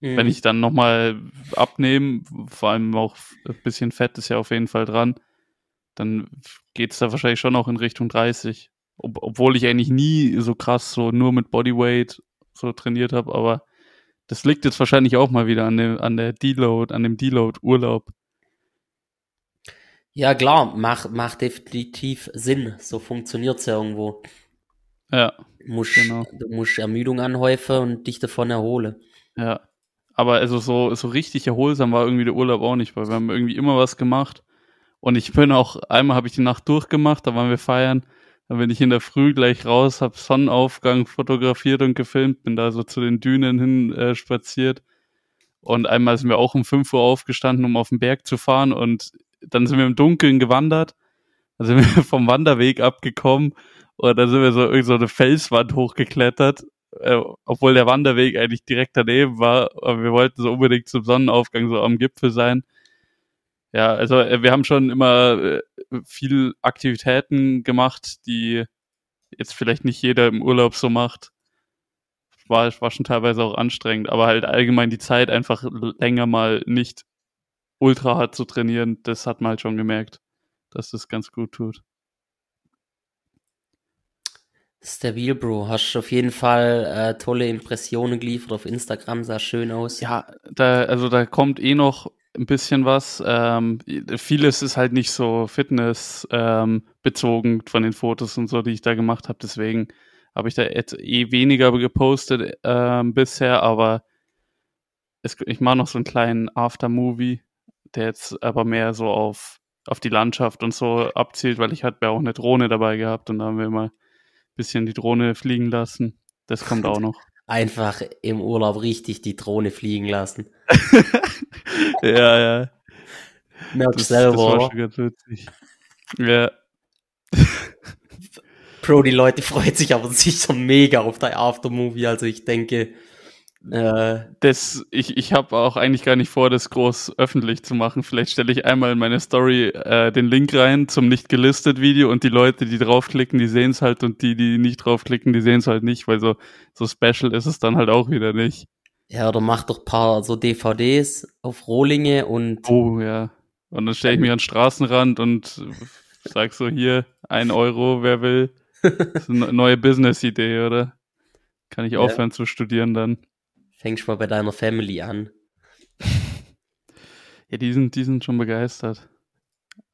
Mhm. Wenn ich dann nochmal abnehme, vor allem auch ein bisschen Fett ist ja auf jeden Fall dran, dann geht es da wahrscheinlich schon auch in Richtung 30. Ob, obwohl ich eigentlich nie so krass so nur mit Bodyweight so trainiert habe, aber das liegt jetzt wahrscheinlich auch mal wieder an, dem, an der Deload, an dem Deload-Urlaub. Ja, klar, macht, macht definitiv Sinn. So funktioniert es ja irgendwo. Ja. Du musst, genau. du musst Ermüdung anhäufen und dich davon erholen. Ja. Aber also so, so richtig erholsam war irgendwie der Urlaub auch nicht, weil wir haben irgendwie immer was gemacht. Und ich bin auch, einmal habe ich die Nacht durchgemacht, da waren wir feiern. Dann bin ich in der Früh gleich raus, habe Sonnenaufgang fotografiert und gefilmt, bin da so zu den Dünen hin äh, spaziert. Und einmal sind wir auch um 5 Uhr aufgestanden, um auf den Berg zu fahren. Und dann sind wir im Dunkeln gewandert. Dann sind wir [laughs] vom Wanderweg abgekommen. Und dann sind wir so so eine Felswand hochgeklettert äh, obwohl der Wanderweg eigentlich direkt daneben war, aber wir wollten so unbedingt zum Sonnenaufgang so am Gipfel sein. Ja, also äh, wir haben schon immer äh, viel Aktivitäten gemacht, die jetzt vielleicht nicht jeder im Urlaub so macht. war, war schon teilweise auch anstrengend, aber halt allgemein die Zeit einfach länger mal nicht ultra hart zu trainieren, das hat man halt schon gemerkt, dass das ganz gut tut. Stabil, Bro. Hast auf jeden Fall äh, tolle Impressionen geliefert auf Instagram, sah schön aus. Ja, da, also da kommt eh noch ein bisschen was. Ähm, vieles ist halt nicht so Fitness ähm, von den Fotos und so, die ich da gemacht habe. Deswegen habe ich da eh weniger gepostet äh, bisher, aber es, ich mache noch so einen kleinen Aftermovie, der jetzt aber mehr so auf, auf die Landschaft und so abzielt, weil ich hatte ja auch eine Drohne dabei gehabt und da haben wir ein bisschen die Drohne fliegen lassen. Das kommt auch noch. [laughs] Einfach im Urlaub richtig die Drohne fliegen lassen. [laughs] ja, ja. Merkst selber. Das war schon ganz witzig. Ja. Bro, die Leute freuen sich aber sicher mega auf dein Aftermovie. Also ich denke, äh, das, ich ich habe auch eigentlich gar nicht vor, das groß öffentlich zu machen. Vielleicht stelle ich einmal in meine Story äh, den Link rein zum nicht gelistet Video und die Leute, die draufklicken, die sehen es halt und die, die nicht draufklicken, die sehen es halt nicht, weil so, so special ist es dann halt auch wieder nicht. Ja, oder mach doch paar so DVDs auf Rohlinge und. Oh ja. Und dann stelle ich mich an den Straßenrand und sag so hier, ein Euro, wer will. [laughs] Das ist eine neue Business-Idee, oder? Kann ich aufhören ja. zu studieren dann. Fängst mal bei deiner Family an. [laughs] ja, die sind, die sind schon begeistert.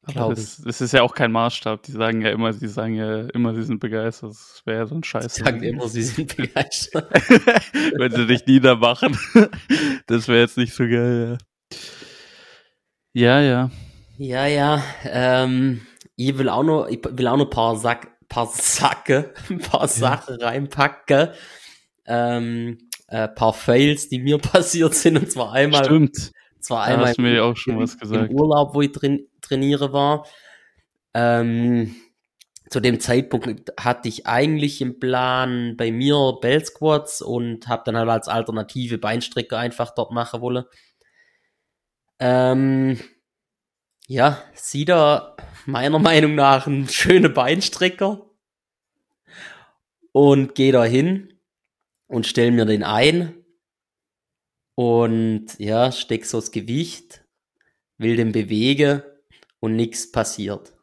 Aber das, das, ist ja auch kein Maßstab. Die sagen ja immer, sie sagen ja immer, sie sind begeistert. Das wäre ja so ein Scheiß. Die sagen immer, sie sind begeistert. [laughs] Wenn sie dich niedermachen. [laughs] das wäre jetzt nicht so geil, ja. Ja, ja. Ja, ja. Ähm, ich will auch noch, ich will auch noch ein paar Sack, paar Sacke, ein paar Sachen reinpacken. Ähm, äh, paar Fails, die mir [laughs] passiert sind. Und zwar einmal. Stimmt. Zwar einmal hast mir auch schon was gesagt. im Urlaub, wo ich drin, trainiere war. Ähm, zu dem Zeitpunkt hatte ich eigentlich im Plan bei mir Bell Squats und habe dann halt als alternative Beinstrecker einfach dort machen wollen. Ähm, ja, sieht er meiner [laughs] Meinung nach ein schöner Beinstrecker und gehe da hin und stell mir den ein und ja, steck so das Gewicht, will den bewegen und nichts passiert.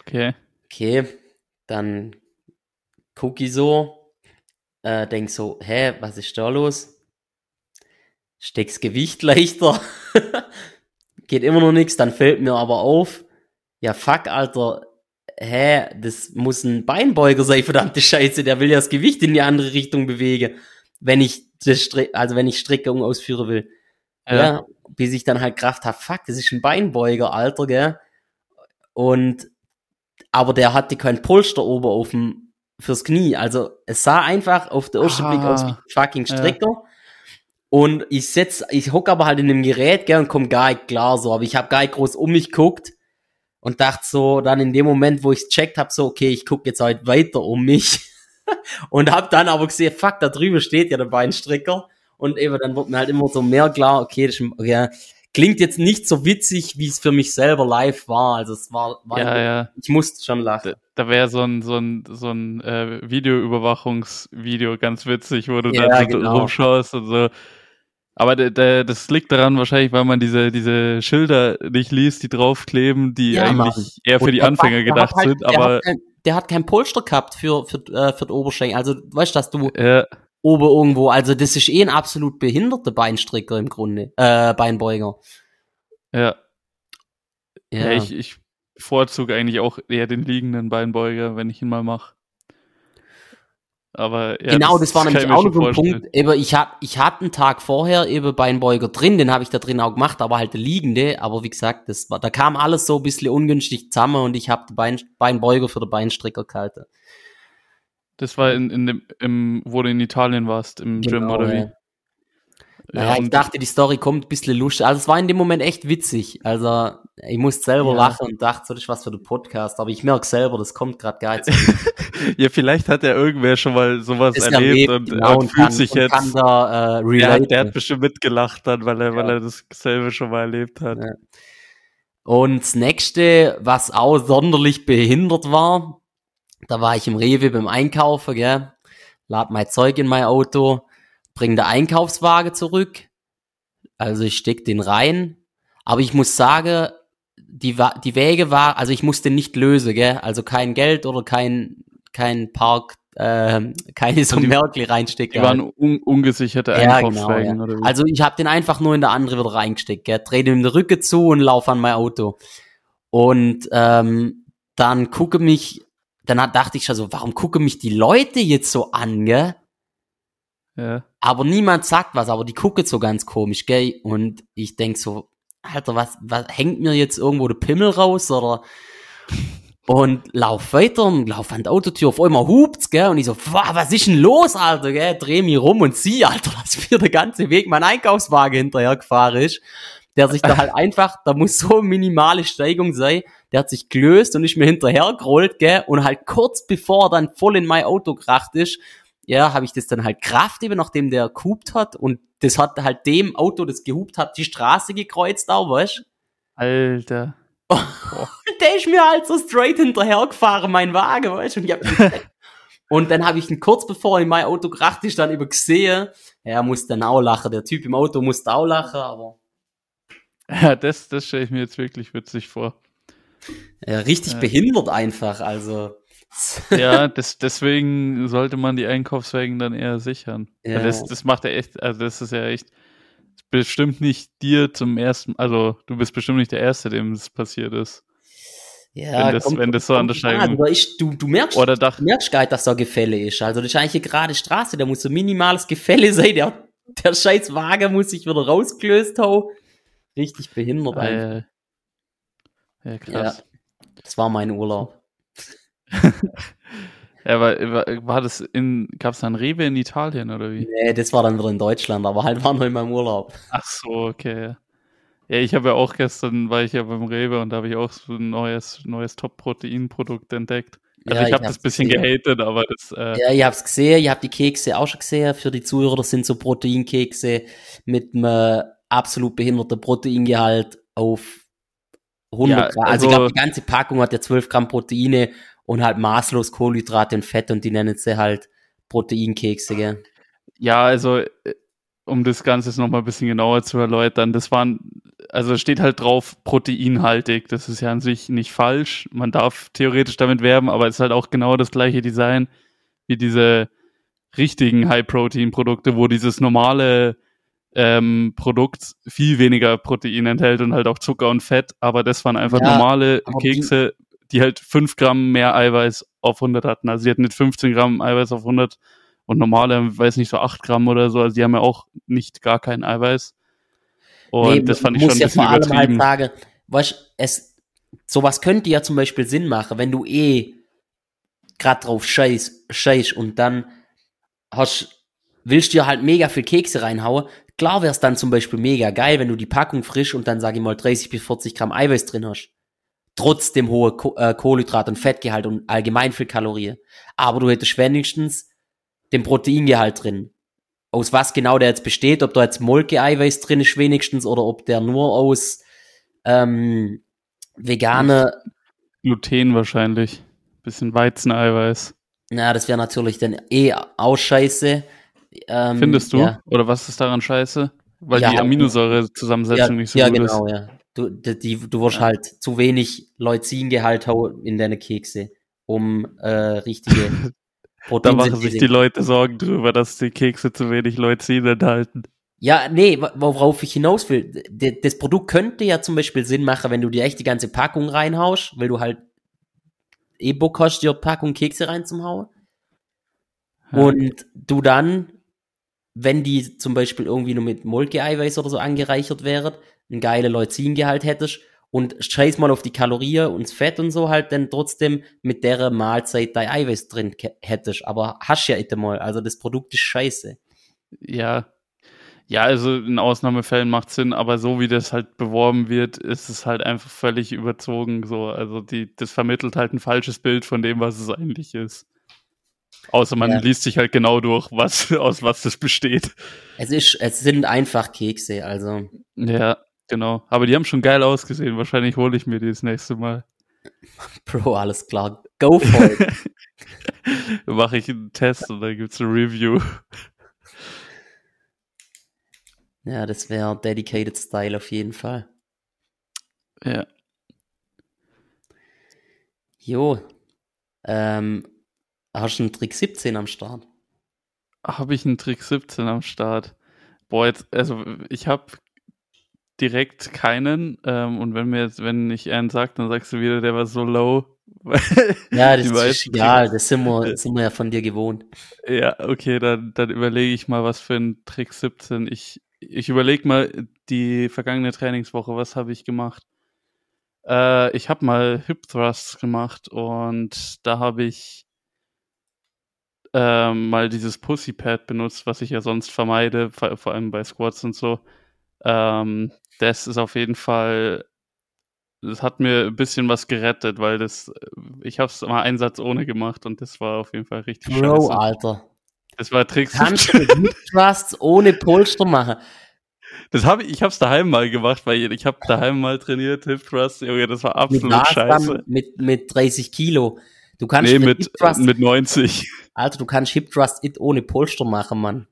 Okay. Okay, dann guck ich so, äh, denk so, hä, was ist da los? Steck's Gewicht [laughs] leichter, geht immer noch nichts, dann fällt mir aber auf, ja fuck, Alter, hä, das muss ein Beinbeuger sein, verdammte Scheiße, der will ja das Gewicht in die andere Richtung bewegen, wenn ich das Strick, also wenn ich Streckung ausführen will. Ja. ja. bis ich dann halt Kraft habe, fuck, das ist ein Beinbeuger, Alter, gell? Und, aber der hatte kein Polster oben auf dem, fürs Knie, also es sah einfach auf den ersten Blick aus wie ein fucking Strecker. Ja. Und ich setz, ich hock aber halt in dem Gerät, gell, und komm gar nicht klar so, aber ich habe gar nicht groß um mich geguckt und dachte so, dann in dem Moment, wo ich es checkt habe, so, okay, ich gucke jetzt halt weiter um mich [laughs] und hab dann aber gesehen, fuck, da drüben steht ja der Beinstrecker und eben dann wurde mir halt immer so mehr klar, okay, das ist, ja, klingt jetzt nicht so witzig, wie es für mich selber live war. Also es war, war ja, ja. ich musste schon lachen. Da, da wäre so ein so ein so ein äh, Videoüberwachungsvideo ganz witzig, wo du ja, dann so genau. rumschaust und so aber de, de, das liegt daran wahrscheinlich, weil man diese, diese Schilder nicht liest, die draufkleben, die ja, eigentlich Mann. eher für Und die Anfänger hat, gedacht halt, sind. aber hat kein, der hat kein Polster gehabt für, für, äh, für den Oberschenkel. Also weißt du, dass du ja. oben irgendwo, also das ist eh ein absolut behinderter Beinstrecker im Grunde, äh, Beinbeuger. Ja. Ja, ja ich, ich bevorzuge eigentlich auch eher den liegenden Beinbeuger, wenn ich ihn mal mache. Aber ja, genau, das, das war [laughs] nämlich auch noch so ein Punkt. Eben, ich hatte ich hatte einen Tag vorher eben Beinbeuger drin, den habe ich da drin auch gemacht, aber halt der liegende. Aber wie gesagt, das war, da kam alles so ein bisschen ungünstig zusammen und ich habe Bein, Beinbeuger für den Beinstrecker gehalten. Das war in, in dem, im, wo du in Italien warst, im genau, Gym oder wie? Ja, ich dachte, die Story kommt ein bisschen lustig. Also es war in dem Moment echt witzig. Also ich musste selber ja. lachen und dachte, so, das ist was für den Podcast. Aber ich merke selber, das kommt gerade nicht. [laughs] ja, vielleicht hat ja irgendwer schon mal sowas erlebt, erlebt und, genau, und, fühlt kann, sich jetzt. Kann da, äh, der, der, hat bestimmt mitgelacht dann, weil er, ja. weil er dasselbe schon mal erlebt hat. Ja. Und das nächste, was auch sonderlich behindert war, da war ich im Rewe beim Einkaufen, gell? lad mein Zeug in mein Auto, bring den Einkaufswagen zurück. Also ich steck den rein. Aber ich muss sagen, die, die Wege war, also ich musste nicht lösen, gell? Also kein Geld oder kein, kein Park, äh, [laughs] keine so Merkli reinstecken. Die waren un ungesicherte ja, Einkaufswagen genau, ja. oder wie? Also ich habe den einfach nur in der andere wieder reingesteckt, gell? Dreh dem den Rücken zu und lauf an mein Auto. Und ähm, dann gucke mich, dann dachte ich schon so, warum gucken mich die Leute jetzt so an, gell? Ja. Aber niemand sagt was, aber die gucken so ganz komisch, gell? Und ich denk so, Alter, was, was hängt mir jetzt irgendwo der Pimmel raus oder und lauf weiter und lauf an der Autotür, auf einmal hupt's, gell, und ich so, was ist denn los, Alter, gell, dreh mich rum und sieh, Alter, dass mir der ganze Weg mein Einkaufswagen hinterher gefahren ist, der sich da [laughs] halt einfach, da muss so minimale Steigung sein, der hat sich gelöst und ist mir hinterher gerollt, gell, und halt kurz bevor er dann voll in mein Auto kracht ist, ja, habe ich das dann halt Kraft eben, nachdem der gehupt hat und das hat halt dem Auto, das gehupt hat, die Straße gekreuzt auch, weißt Alter. [laughs] der ist mir halt so straight hinterher gefahren, mein Wagen, weißt du, und [laughs] Und dann habe ich ihn kurz bevor in mein Auto kracht ist, dann über gesehen. Er musste dann auch lachen. Der Typ im Auto musste auch lachen, aber. Ja, das, das stelle ich mir jetzt wirklich witzig vor. Ja, richtig ja. behindert einfach, also. [laughs] ja, das, deswegen sollte man die Einkaufswagen dann eher sichern. Ja. Das, das macht er echt, also das ist ja echt bestimmt nicht dir zum ersten, also du bist bestimmt nicht der Erste, dem es passiert ist. Ja, wenn das, kommt, wenn das so an der Scheibe. du, du merkst, oder dach, du merkst gar dass da Gefälle ist. Also das ist eigentlich eine gerade Straße, da muss so minimales Gefälle [laughs] sein. Der, der scheiß Wagen muss sich wieder rausgelöst haben. Richtig behindert. Äh, ja, krass. Ja, das war mein Urlaub. [laughs] ja, war, war, das in, gab es da ein Rewe in Italien oder wie? Nee, das war dann wieder in Deutschland, aber halt war nur in meinem Urlaub. Ach so, okay. Ja, ich habe ja auch gestern, war ich ja beim Rewe und da habe ich auch so ein neues, neues Top-Protein-Produkt entdeckt. Also ja, ich habe das bisschen gesehen. gehatet, aber das. Äh ja, ich habe es gesehen, ich habe die Kekse auch schon gesehen. Für die Zuhörer, das sind so Proteinkekse mit einem absolut behinderten Proteingehalt auf 100 ja, Gramm. Also, also ich glaube, die ganze Packung hat ja 12 Gramm Proteine und halt maßlos Kohlenhydrate und Fett und die nennen sie halt Proteinkekse, gell? Ja, also äh, um das Ganze noch mal ein bisschen genauer zu erläutern, das waren, also steht halt drauf proteinhaltig. Das ist ja an sich nicht falsch. Man darf theoretisch damit werben, aber es ist halt auch genau das gleiche Design wie diese richtigen High-Protein-Produkte, wo dieses normale ähm, Produkt viel weniger Protein enthält und halt auch Zucker und Fett, aber das waren einfach ja, normale Kekse, die halt 5 Gramm mehr Eiweiß auf 100 hatten. Also sie hatten nicht 15 Gramm Eiweiß auf 100 und normale, weiß nicht, so 8 Gramm oder so. Also die haben ja auch nicht gar kein Eiweiß. Und nee, das fand ich schon ein bisschen ja vor allem halt sagen, weißt, es, sowas könnte ja zum Beispiel Sinn machen, wenn du eh grad drauf scheiß, scheiß und dann hast, willst du dir halt mega viel Kekse reinhauen, Klar wäre es dann zum Beispiel mega geil, wenn du die Packung frisch und dann sage ich mal 30 bis 40 Gramm Eiweiß drin hast. Trotzdem hohe Ko äh, Kohlenhydrat- und Fettgehalt und allgemein viel Kalorien. Aber du hättest wenigstens den Proteingehalt drin. Aus was genau der jetzt besteht, ob da jetzt Molke-Eiweiß drin ist wenigstens oder ob der nur aus ähm, vegane Gluten wahrscheinlich. Bisschen Weizeneiweiß. Na, das wäre natürlich dann eh auch scheiße. Ähm, Findest du? Ja. Oder was ist daran scheiße? Weil ja, die Aminosäurezusammensetzung ja, nicht so ja, gut genau, ist. Ja, du, die, du wirst halt zu wenig Leucingehalt in deine Kekse, um äh, richtige Proteine [laughs] Da machen sich die Leute Sorgen drüber, dass die Kekse zu wenig Leucin enthalten. Ja, nee, worauf ich hinaus will, das Produkt könnte ja zum Beispiel Sinn machen, wenn du dir echt die ganze Packung reinhaust, weil du halt eh Bock hast, dir Packung Kekse reinzuhauen. Ja. Und du dann wenn die zum Beispiel irgendwie nur mit Molke-Eiweiß oder so angereichert wären, ein geile Leucingehalt hättest und scheiß mal auf die Kalorien und das Fett und so halt dann trotzdem mit der Mahlzeit dein Eiweiß drin hättest. Aber hast ja immer mal, also das Produkt ist scheiße. Ja. Ja, also in Ausnahmefällen macht Sinn, aber so wie das halt beworben wird, ist es halt einfach völlig überzogen. So, also die, das vermittelt halt ein falsches Bild von dem, was es eigentlich ist. Außer man ja. liest sich halt genau durch, was, [laughs] aus was das besteht. Es ist, es sind einfach Kekse, also. Ja, genau. Aber die haben schon geil ausgesehen. Wahrscheinlich hole ich mir die das nächste Mal. [laughs] Bro, alles klar. Go for it. [laughs] Mache ich einen Test und dann gibt's ein Review. [laughs] Ja, das wäre Dedicated Style auf jeden Fall. Ja. Jo. Ähm, hast du einen Trick 17 am Start? Habe ich einen Trick 17 am Start? Boah, jetzt, also ich habe direkt keinen. Ähm, und wenn mir jetzt, wenn ich einen sag, dann sagst du wieder, der war so low. [laughs] ja, [laughs] das ist egal, das sind wir, das sind wir ja von dir gewohnt. Ja, okay, dann, dann überlege ich mal, was für ein Trick 17. Ich, ich überlege mal die vergangene Trainingswoche, was habe ich gemacht? Äh, ich habe mal Hip Thrusts gemacht und da habe ich äh, mal dieses Pussy Pad benutzt, was ich ja sonst vermeide, vor, vor allem bei Squats und so. Ähm, das ist auf jeden Fall, das hat mir ein bisschen was gerettet, weil das, ich habe es mal einen Satz ohne gemacht und das war auf jeden Fall richtig Bro, scheiße. Alter. Das war Tricks. Kannst du Thrusts ohne Polster machen? Das habe ich, ich habe es daheim mal gemacht, weil ich habe daheim mal trainiert, Hip Thrust, Junge, das war absolut mit scheiße. Mit, mit 30 Kilo. Du kannst nee, mit, Thrust, mit 90. Alter, du kannst Hip Thrust ohne Polster machen, Mann.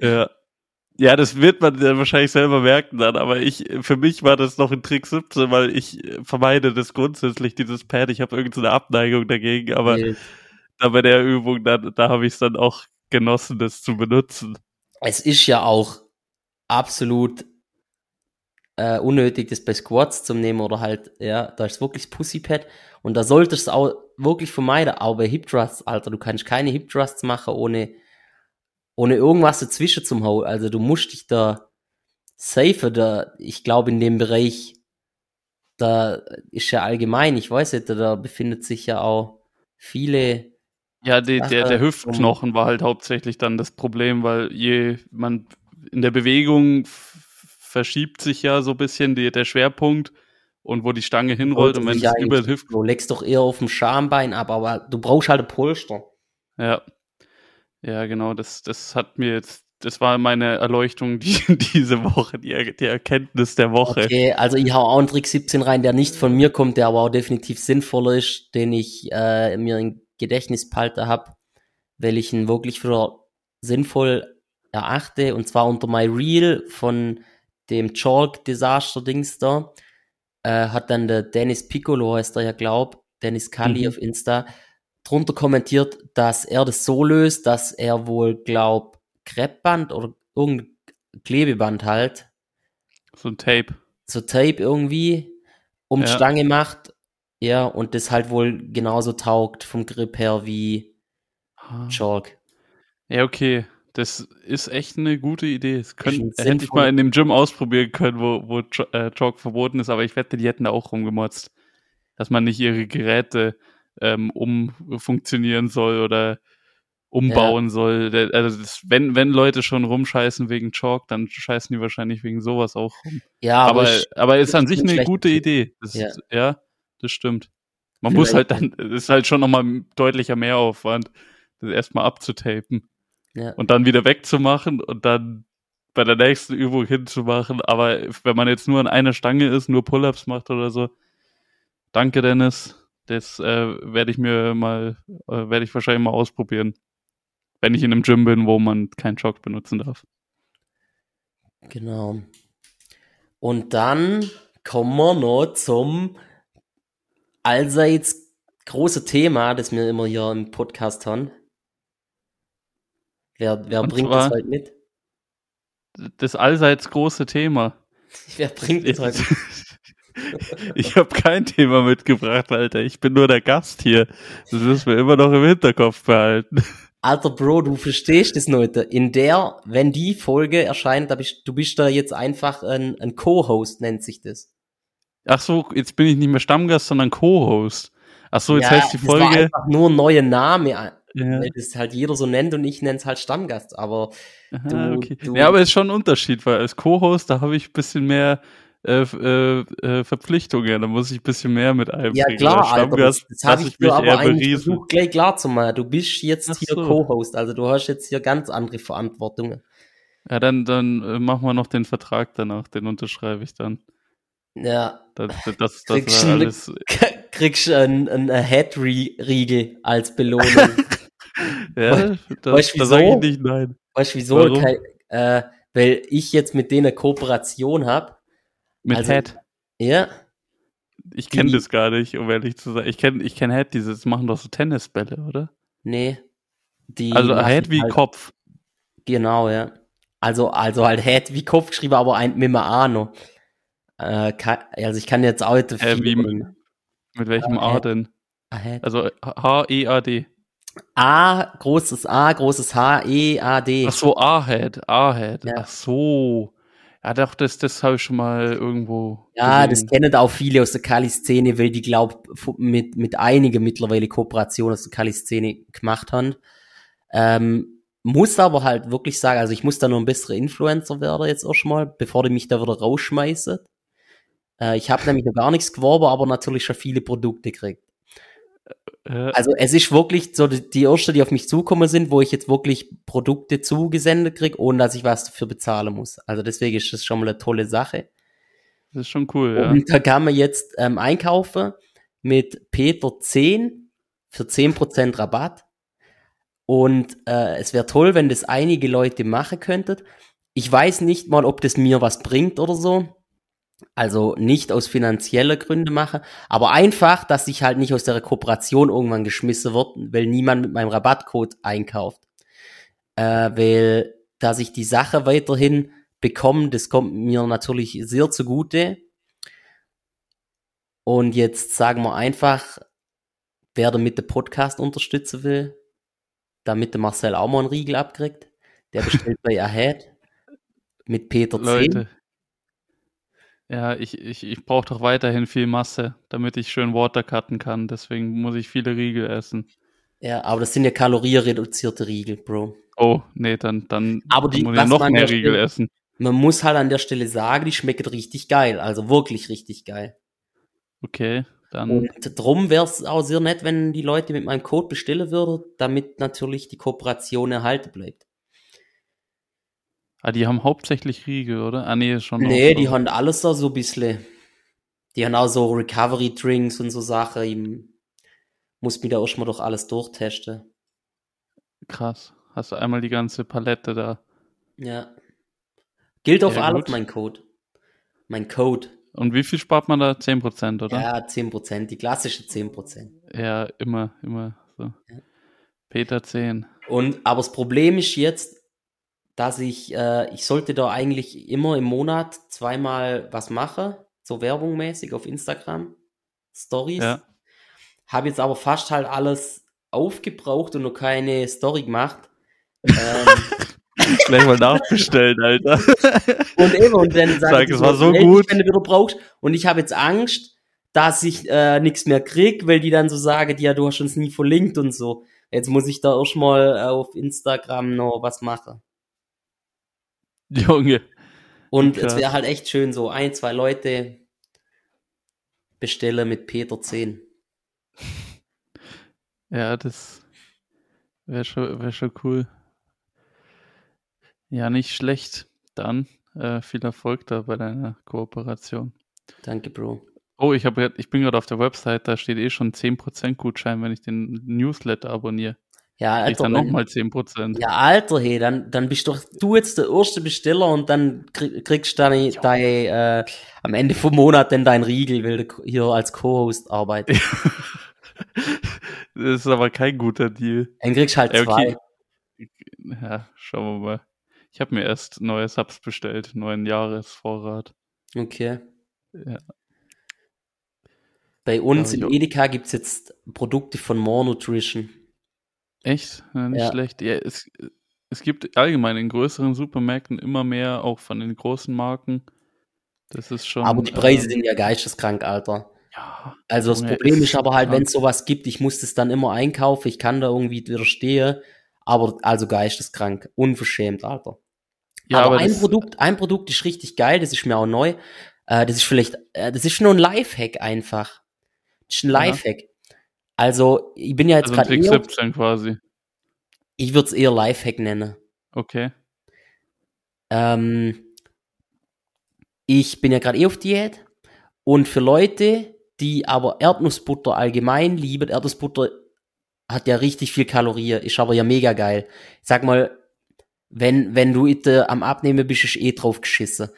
Ja. Ja, das wird man dann wahrscheinlich selber merken dann, aber ich, für mich war das noch ein Trick 17, weil ich vermeide das grundsätzlich, dieses Pad. Ich habe irgendeine Abneigung dagegen, aber nee. da bei der Übung, da, da habe ich es dann auch genossen, das zu benutzen. Es ist ja auch absolut äh, unnötig, das bei Squats zu nehmen oder halt, ja, da ist wirklich Pussypad und da solltest du auch wirklich vermeiden, auch bei Hip Thrusts, Alter, du kannst keine Hip Thrusts machen ohne, ohne irgendwas dazwischen zum Hauen, also du musst dich da safer, da, ich glaube in dem Bereich, da ist ja allgemein, ich weiß nicht, da befindet sich ja auch viele ja, die, der, der Hüftknochen war halt hauptsächlich dann das Problem, weil je man in der Bewegung verschiebt sich ja so ein bisschen die, der Schwerpunkt und wo die Stange hinrollt und wenn es über die Hüfte. Du legst doch eher auf dem Schambein ab, aber du brauchst halt ein Polster. Ja. Ja, genau, das, das hat mir jetzt, das war meine Erleuchtung [laughs] die, diese Woche, die, die Erkenntnis der Woche. Okay, also ich hau auch einen Trick 17 rein, der nicht von mir kommt, der aber auch definitiv sinnvoller ist, den ich äh, mir im Gedächtnis behalten habe, weil ich ihn wirklich für sinnvoll erachte, und zwar unter My Real von dem Chalk Disaster Dings da, äh, hat dann der Dennis Piccolo, heißt er ja glaub, Dennis Cully mhm. auf Insta, drunter kommentiert, dass er das so löst, dass er wohl glaub Kreppband oder irgendein Klebeband halt. So ein Tape. So Tape irgendwie um ja. die Stange macht. Ja, und das halt wohl genauso taugt vom Grip her wie ah. Chalk. Ja, okay. Das ist echt eine gute Idee. Das könnt, hätte ich mal in dem Gym ausprobieren können, wo, wo äh, Chalk verboten ist, aber ich wette, die hätten da auch rumgemotzt. Dass man nicht ihre Geräte ähm, umfunktionieren soll oder umbauen ja. soll. Also das, wenn, wenn Leute schon rumscheißen wegen Chalk, dann scheißen die wahrscheinlich wegen sowas auch rum. Ja, aber, aber, ich, aber ist an sich eine gute Idee. Das, ja. ja. das stimmt. Man Vielleicht. muss halt dann, ist halt schon nochmal deutlicher Mehraufwand, das erstmal abzutapen ja. und dann wieder wegzumachen und dann bei der nächsten Übung hinzumachen. Aber wenn man jetzt nur an einer Stange ist, nur Pull-ups macht oder so, danke Dennis. Das äh, werde ich mir mal, äh, werde ich wahrscheinlich mal ausprobieren, wenn ich in einem Gym bin, wo man keinen Jog benutzen darf. Genau. Und dann kommen wir noch zum allseits große Thema, das wir immer hier im Podcast haben. Wer, wer bringt das heute mit? Das allseits große Thema. Wer bringt das [laughs] heute mit? Ich habe kein Thema mitgebracht, Alter. Ich bin nur der Gast hier. Das müssen wir immer noch im Hinterkopf behalten. Alter Bro, du verstehst das nicht. In der, wenn die Folge erscheint, da bist, du bist da jetzt einfach ein, ein Co-Host, nennt sich das. Ach so, jetzt bin ich nicht mehr Stammgast, sondern Co-Host. Ach so, jetzt ja, heißt die Folge. Das war einfach nur ein neuer Name ja. weil das halt jeder so nennt und ich nenne es halt Stammgast. Aber Aha, du, okay. du, Ja, aber es ist schon ein Unterschied, weil als Co-Host, da habe ich ein bisschen mehr äh, äh, äh, Verpflichtungen, da muss ich ein bisschen mehr mit einbringen. Ja klar, Alter, das, das habe ich dir aber eigentlich versucht gleich klar zu machen. Du bist jetzt Ach hier so. Co-Host, also du hast jetzt hier ganz andere Verantwortungen. Ja, dann, dann äh, machen wir noch den Vertrag danach, den unterschreibe ich dann. Ja. Das, das, das, [laughs] das kriegst, alles. [laughs] kriegst einen, einen Head-Riegel als Belohnung. [laughs] Ja, das, weißt du, da sage ich nicht nein. Weißt du wieso? Warum? Kein, äh, weil ich jetzt mit denen eine Kooperation habe. Mit Also- Head. Ja, Ich kenne das gar nicht, um ehrlich zu sein. Ich kenne ich kenn Head, dieses machen doch so Tennisbälle, oder? nee. Die Also Head wie halt, Kopf. Genau, ja. Also, also halt Head wie Kopf geschrieben, aber ein mit einem A noch. Äh, also ich kann jetzt auch nicht Äh, wie mit, welchem Ja, A Head. denn? A, Head. Also H-E-A-D. A, großes A, großes H, E, A, D. Ach so, A-Head. A-Head. Ja. Ach so. Ja, doch, das, das habe ich schon mal irgendwo. Ja, das gesehen. kennen auch viele aus der Kali-Szene, weil die, glaub, mit, mit einigen mittlerweile Kooperationen aus der Kali-Szene gemacht haben. Ähm, muss aber halt wirklich sagen, also ich muss da noch ein besserer Influencer werden jetzt erstmal, bevor die mich da wieder rausschmeißen. Äh, ich habe [laughs] nämlich noch gar nichts geworben, aber natürlich schon viele Produkte gekriegt. Äh, Also es ist wirklich so die, erste, die auf mich zukommen sind, wo ich jetzt wirklich Produkte zugesendet krieg, ohne dass ich was dafür bezahlen muss. Also deswegen ist das schon mal eine tolle Sache. das ist schon cool, ja. Und da kann man jetzt ähm, einkaufen mit Peter 10 für 10% Rabatt. Und äh, es wäre toll, wenn das einige Leute machen könnten. Ich weiß nicht mal, ob das mir was bringt oder so. Also nicht aus finanzieller Gründe mache, aber einfach, dass ich halt nicht aus der Kooperation irgendwann geschmissen wird, weil niemand mit meinem Rabattcode einkauft. Äh, weil, dass ich die Sache weiterhin bekomme, das kommt mir natürlich sehr zugute. Und jetzt sagen wir einfach, wer damit den Podcast unterstützen will, damit der Marcel auch mal einen Riegel abkriegt, der bestellt [laughs] bei Ahead mit Peter 10. Leute. Ja, ich, ich, ich brauche doch weiterhin viel Masse, damit ich schön Watercutten kann. Deswegen muss ich viele Riegel essen. Ja, aber das sind ja kalorienreduzierte Riegel, Bro. Oh, nee, dann, dann, Aber die- muss ich noch mehr Riegel steht- essen. Man muss halt an der Stelle sagen, die schmecken richtig geil. Also wirklich richtig geil. Okay, dann. Und drum wäre es auch sehr nett, wenn die Leute mit meinem Code bestellen würden, damit natürlich die Kooperation erhalten bleibt. Ah, die haben hauptsächlich Riegel, oder? Ah, nee, schon. Nee, auch die so. haben alles da so ein bisschen. Die haben auch so Recovery Drinks und so Sachen. Ich muss mir da erstmal doch alles durchtesten. Krass. Hast du einmal die ganze Palette da. Ja. Gilt auf Ja, alles gut. mein Code. Mein Code. Und wie viel spart man da? 10%, oder? Ja, 10%, die klassische 10%. Ja, immer, immer so. Ja. Peter 10. Und, aber das Problem ist jetzt, dass ich, äh, ich sollte da eigentlich immer im Monat zweimal was machen, so werbungmäßig auf Instagram, Stories. Ja. Habe jetzt aber fast halt alles aufgebraucht und noch keine Story gemacht. ähm, [laughs] Gleich mal nachbestellen, Alter. [laughs] und eben, und dann Sag, sagen die es war so gut. wenn du wieder brauchst. Und ich habe jetzt Angst, dass ich äh, nichts mehr krieg, weil die dann so sagen, ja, du hast uns nie verlinkt und so. Jetzt muss ich da erstmal äh, auf Instagram noch was machen. [laughs] Junge. Und Krass. es wäre halt echt schön, so ein, zwei Leute bestelle mit Peter 10. [laughs] Ja, das wäre schon, wär schon cool. Ja, nicht schlecht. Dann äh, viel Erfolg da bei deiner Kooperation. Danke, Bro. Oh, ich, hab, ich bin gerade auf der Website, da steht eh schon 10% Gutschein, wenn ich den Newsletter abonniere. Ja, Alter, dann nochmal 10%. ja, Alter, hey, dann, dann bist doch du jetzt der erste Besteller und dann krieg, kriegst du deine, deine, äh, am Ende vom Monat dann dein Riegel, weil du hier als Co-Host arbeitest. [laughs] das ist aber kein guter Deal. Dann kriegst du halt zwei. okay. Ja, schauen wir mal. Ich habe mir erst neue Subs bestellt, neuen Jahresvorrat. Okay. Ja. Bei uns Ja, im. Edeka gibt's jetzt Produkte von More Nutrition. Echt? Ja, nicht Ja. schlecht. Ja, es, es gibt allgemein in größeren Supermärkten immer mehr, auch von den großen Marken. Das ist schon. Aber die Preise ähm, sind ja geisteskrank, Alter. Ja, Also das Problem ist aber halt, wenn es sowas gibt, ich muss das dann immer einkaufen, ich kann da irgendwie widerstehen, aber also geisteskrank, unverschämt, Alter. ja aber, aber, ein Produkt, ein Produkt ist richtig geil, das ist mir auch neu. Äh, das ist vielleicht, äh, das ist nur ein Lifehack einfach. Das ist ein Ja. Also, ich bin ja jetzt also gerade Trick eher, 17 quasi. ich würde es eher Lifehack nennen. Okay. Ähm, ich bin ja gerade eh auf Diät und für Leute, die aber Erdnussbutter allgemein lieben, Erdnussbutter hat ja richtig viel Kalorien, ist aber ja mega geil. Ich sag mal, wenn, wenn du am Abnehmen bist, ist eh drauf geschissen.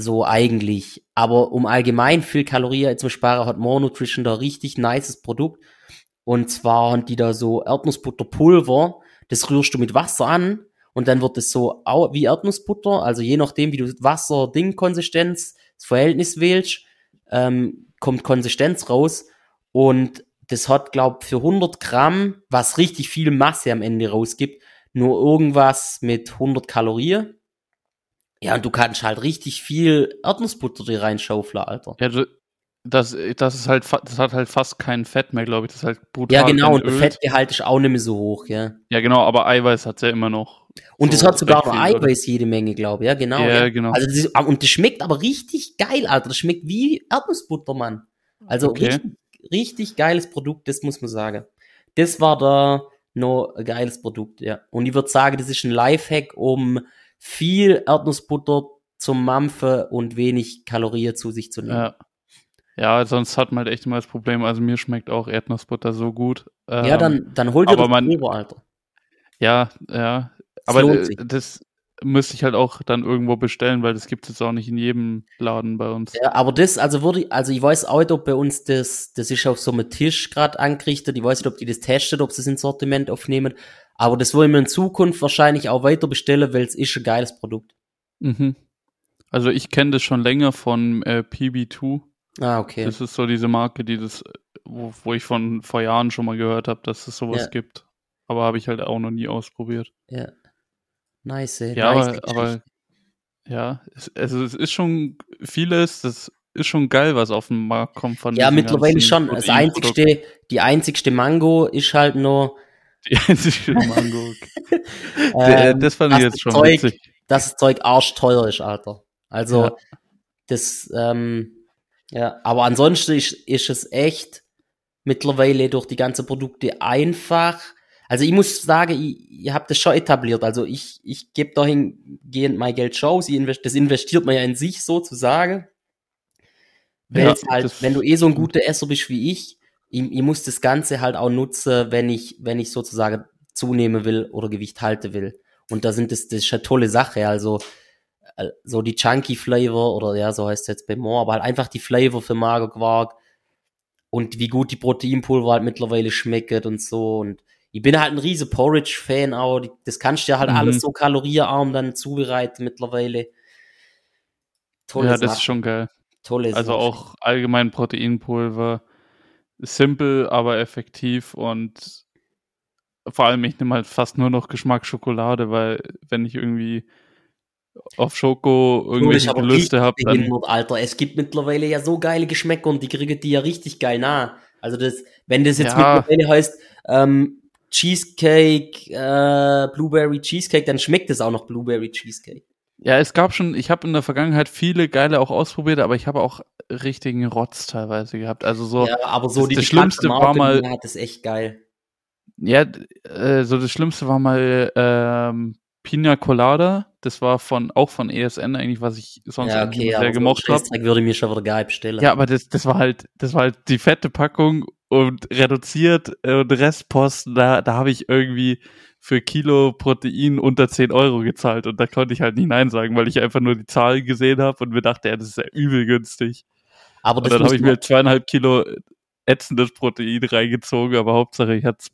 So eigentlich. Aber um allgemein viel Kalorien zu sparen, hat More Nutrition da richtig nices Produkt. Und zwar haben die da so Erdnussbutterpulver. Das rührst du mit Wasser an und dann wird es so wie Erdnussbutter. Also je nachdem, wie du Wasser-Ding-Konsistenz, das Verhältnis wählst, ähm, kommt Konsistenz raus. Und das hat, glaub, für 100 Gramm, was richtig viel Masse am Ende rausgibt, nur irgendwas mit 100 Kalorien. Ja, und du kannst halt richtig viel Erdnussbutter dir reinschaufeln, Alter. Ja, das, das ist halt, das hat halt fast kein Fett mehr, glaube ich. Das ist halt brutal. Ja, genau, und der Fettgehalt ist auch nicht mehr so hoch, ja. Ja, genau, aber Eiweiß hat ja immer noch. Und so das hat sogar noch Eiweiß jede Menge, glaube ich, ja, genau. Ja, ja. genau. Also das, ah, und das schmeckt aber richtig geil, Alter. Das schmeckt wie Erdnussbutter, Mann. Also okay. richtig, richtig geiles Produkt, das muss man sagen. Das war da noch ein geiles Produkt, ja. Und ich würde sagen, das ist ein Lifehack, um viel Erdnussbutter zum Mampfen und wenig Kalorien zu sich zu nehmen. Ja. Ja, sonst hat man halt echt immer das Problem, also mir schmeckt auch Erdnussbutter so gut. Ähm, ja, dann, dann hol dir das man, Probe, Alter. Ja, ja. Das aber das müsste ich halt auch dann irgendwo bestellen, weil das gibt es jetzt auch nicht in jedem Laden bei uns. Ja, aber das, also würde ich, also ich weiß auch nicht, ob bei uns das, das ist auf so einem Tisch gerade angerichtet. Ich weiß nicht, ob die das testet, ob sie es ins Sortiment aufnehmen. Aber das wollen wir in Zukunft wahrscheinlich auch weiter bestellen, weil es ist ein geiles Produkt. Mhm. Also ich kenne das schon länger von äh, PB2. Ah, okay. Das ist so diese Marke, die das, wo, wo ich von vor Jahren schon mal gehört habe, dass es sowas ja. gibt. Aber habe ich halt auch noch nie ausprobiert. Ja. Nice. Ja, nice aber, aber, ja, es, also es ist schon vieles, das ist schon geil, was auf den Markt kommt von Ja, mittlerweile schon. Das einzigste, die einzigste Mango ist halt nur. Die einzigste [laughs] Mango. ähm, das fand ich jetzt schon Zeug, witzig. Das Zeug arschteuer ist, Alter. Also, ja. das, ähm, ja, aber ansonsten ist, ist es echt mittlerweile durch die ganzen Produkte einfach. Also ich muss sagen, ich, ich habe das schon etabliert. Also ich, ich gebe dahingehend mein Geld schon Das investiert man ja in sich sozusagen. Ja, halt, wenn du eh so ein guter Esser bist wie ich, ich, ich muss das Ganze halt auch nutzen, wenn ich, wenn ich sozusagen zunehmen will oder Gewicht halten will. Und da sind das, das ist eine tolle Sache. Also äh, so die Chunky Flavor oder ja, so heißt es jetzt bei More, aber halt einfach die Flavor für Magerquark und wie gut die Proteinpulver halt mittlerweile schmeckt und so und ich bin halt ein riese Porridge-Fan auch, das kannst du ja halt mhm. alles so kaloriearm dann zubereiten mittlerweile. Tolle ja, Sache. das ist schon geil. Tolle Also Sache. auch allgemein Proteinpulver, simpel, aber effektiv und vor allem ich nehme halt fast nur noch Geschmack Schokolade, weil wenn ich irgendwie auf Schoko irgendwelche Gelüste habe. Alter, es gibt mittlerweile ja so geile Geschmäcker und die kriegen die ja richtig geil nah. Also das, wenn das jetzt ja. mittlerweile heißt, ähm, Cheesecake, äh, Blueberry Cheesecake, dann schmeckt es auch noch Blueberry Cheesecake. Ja, es gab schon, ich habe in der Vergangenheit viele geile auch ausprobiert, aber ich habe auch richtigen Rotz teilweise gehabt. Also so, ja, aber so das, die das Schlimmste war mal, hat das echt geil. Ja, äh, so das Schlimmste war mal ähm, Pina Colada, das war von auch von ESN eigentlich, was ich sonst ja, okay, sehr gemocht habe. würde mir schon wieder geil bestellen. Ja, aber das, das war halt, das war halt die fette Packung und reduziert und Restposten, da, da habe ich irgendwie für Kilo Protein unter 10 Euro gezahlt und da konnte ich halt nicht Nein sagen, weil ich einfach nur die Zahlen gesehen habe und mir dachte, ja, das ist ja übel günstig. Aber und dann habe ich mir zweieinhalb Kilo ätzendes Protein reingezogen, aber Hauptsache ich hatte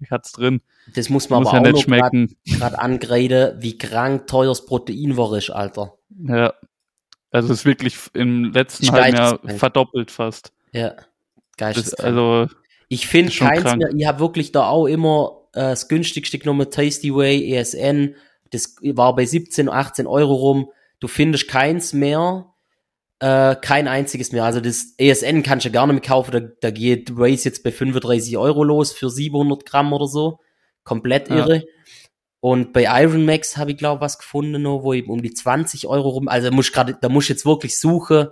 ich hat's drin. Das muss man muss aber ja auch schmecken. gerade angreifen, wie krank teures Protein war ist, Alter. Ja. Also es ist wirklich im letzten halben Jahr verdoppelt fast. Ja. Geisteskrank. also ich finde keins krank. mehr, ich habe wirklich da auch immer äh, das günstigste genommen, Tasty Way, ESN, das war bei 17, 18 Euro rum. Du findest keins mehr, äh, kein einziges mehr. Also das ESN kannst du gar nicht mehr kaufen. Da, da geht Race jetzt bei 35 Euro los für 700 Gramm oder so. Komplett irre. Ja. Und bei Iron Max habe ich glaube was gefunden, noch, wo ich um die 20 Euro rum. Also muss gerade, da muss ich jetzt wirklich suchen.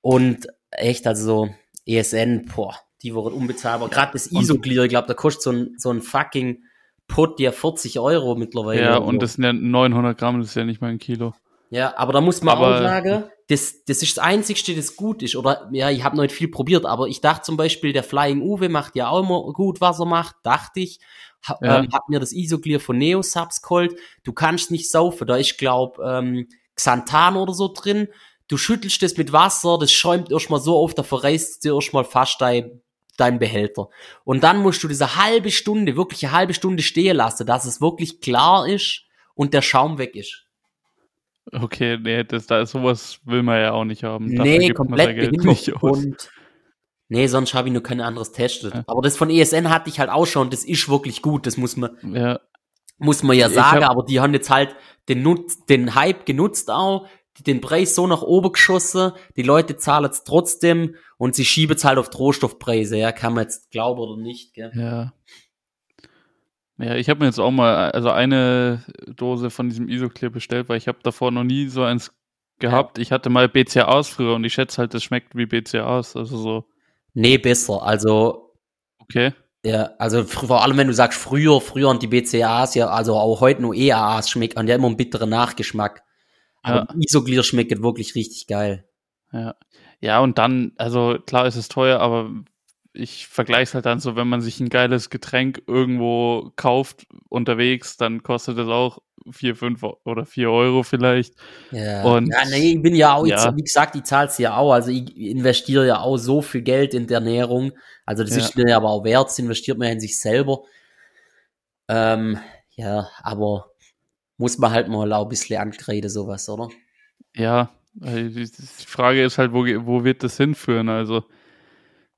Und echt, also ESN, boah, die waren unbezahlbar. Gerade das Isoglir, ich glaube, da kostet so ein, so ein fucking Put ja 40 Euro mittlerweile. Ja, und das sind ja 900 Gramm, das ist ja nicht mal ein Kilo. Ja, aber da muss man aber, auch sagen, das, das ist das Einzigste, das gut ist. Oder ja, ich habe noch nicht viel probiert, aber ich dachte zum Beispiel, der Flying Uwe macht ja auch immer gut, was er macht, dachte ich. Ha, Ja. ähm, hab mir das Isoclear von Neosubs geholt. Du kannst nicht saufen, da ist, glaub, ähm, Xanthan oder so drin. Du schüttelst das mit Wasser, das schäumt erstmal so auf, da verreißt dir erstmal fast dein, dein Behälter. Und dann musst du diese halbe Stunde, wirklich eine halbe Stunde stehen lassen, dass es wirklich klar ist und der Schaum weg ist. Okay, nee, das, da sowas will man ja auch nicht haben. Dafür Nee, komplett behindert. Und nee, sonst habe ich nur kein anderes testet. Ja. Aber das von ESN hatte ich halt auch schon, das ist wirklich gut, das muss man, Ja, muss man ja Ich sagen, hab- aber die haben jetzt halt den, Nutz, den Hype genutzt auch, den Preis so nach oben geschossen, die Leute zahlen es trotzdem und sie schieben es halt auf Rohstoffpreise, ja, kann man jetzt glauben oder nicht, gell? ja. Ja, ich habe mir jetzt auch mal also eine Dose von diesem Isoclear bestellt, weil ich habe davor noch nie so eins gehabt. Ich hatte mal BCAAs früher und ich schätze halt, das schmeckt wie BCAAs. Also so, Nee, besser, also okay. Ja, also vor allem wenn du sagst früher, früher und die BCAAs ja, also auch heute nur EAAs schmeckt und ja immer einen bitteren Nachgeschmack. Aber Ja. Isoglear schmeckt wirklich richtig geil. Ja. Ja, und dann, also klar ist es teuer, aber ich vergleiche es halt dann so, wenn man sich ein geiles Getränk irgendwo kauft unterwegs, dann kostet es auch vier, fünf oder vier Euro vielleicht. Ja, Und- ja nee, ich bin ja auch, ja. Ich, wie gesagt, ich zahl's ja auch, also ich investiere ja auch so viel Geld in der Ernährung. Also das Ja. ist mir ja aber auch wert, das investiert man ja in sich selber. Ähm, ja, aber muss man halt mal auch ein bisschen ankreiden, sowas, oder? Ja, die Frage ist halt, wo, wo wird das hinführen? Also,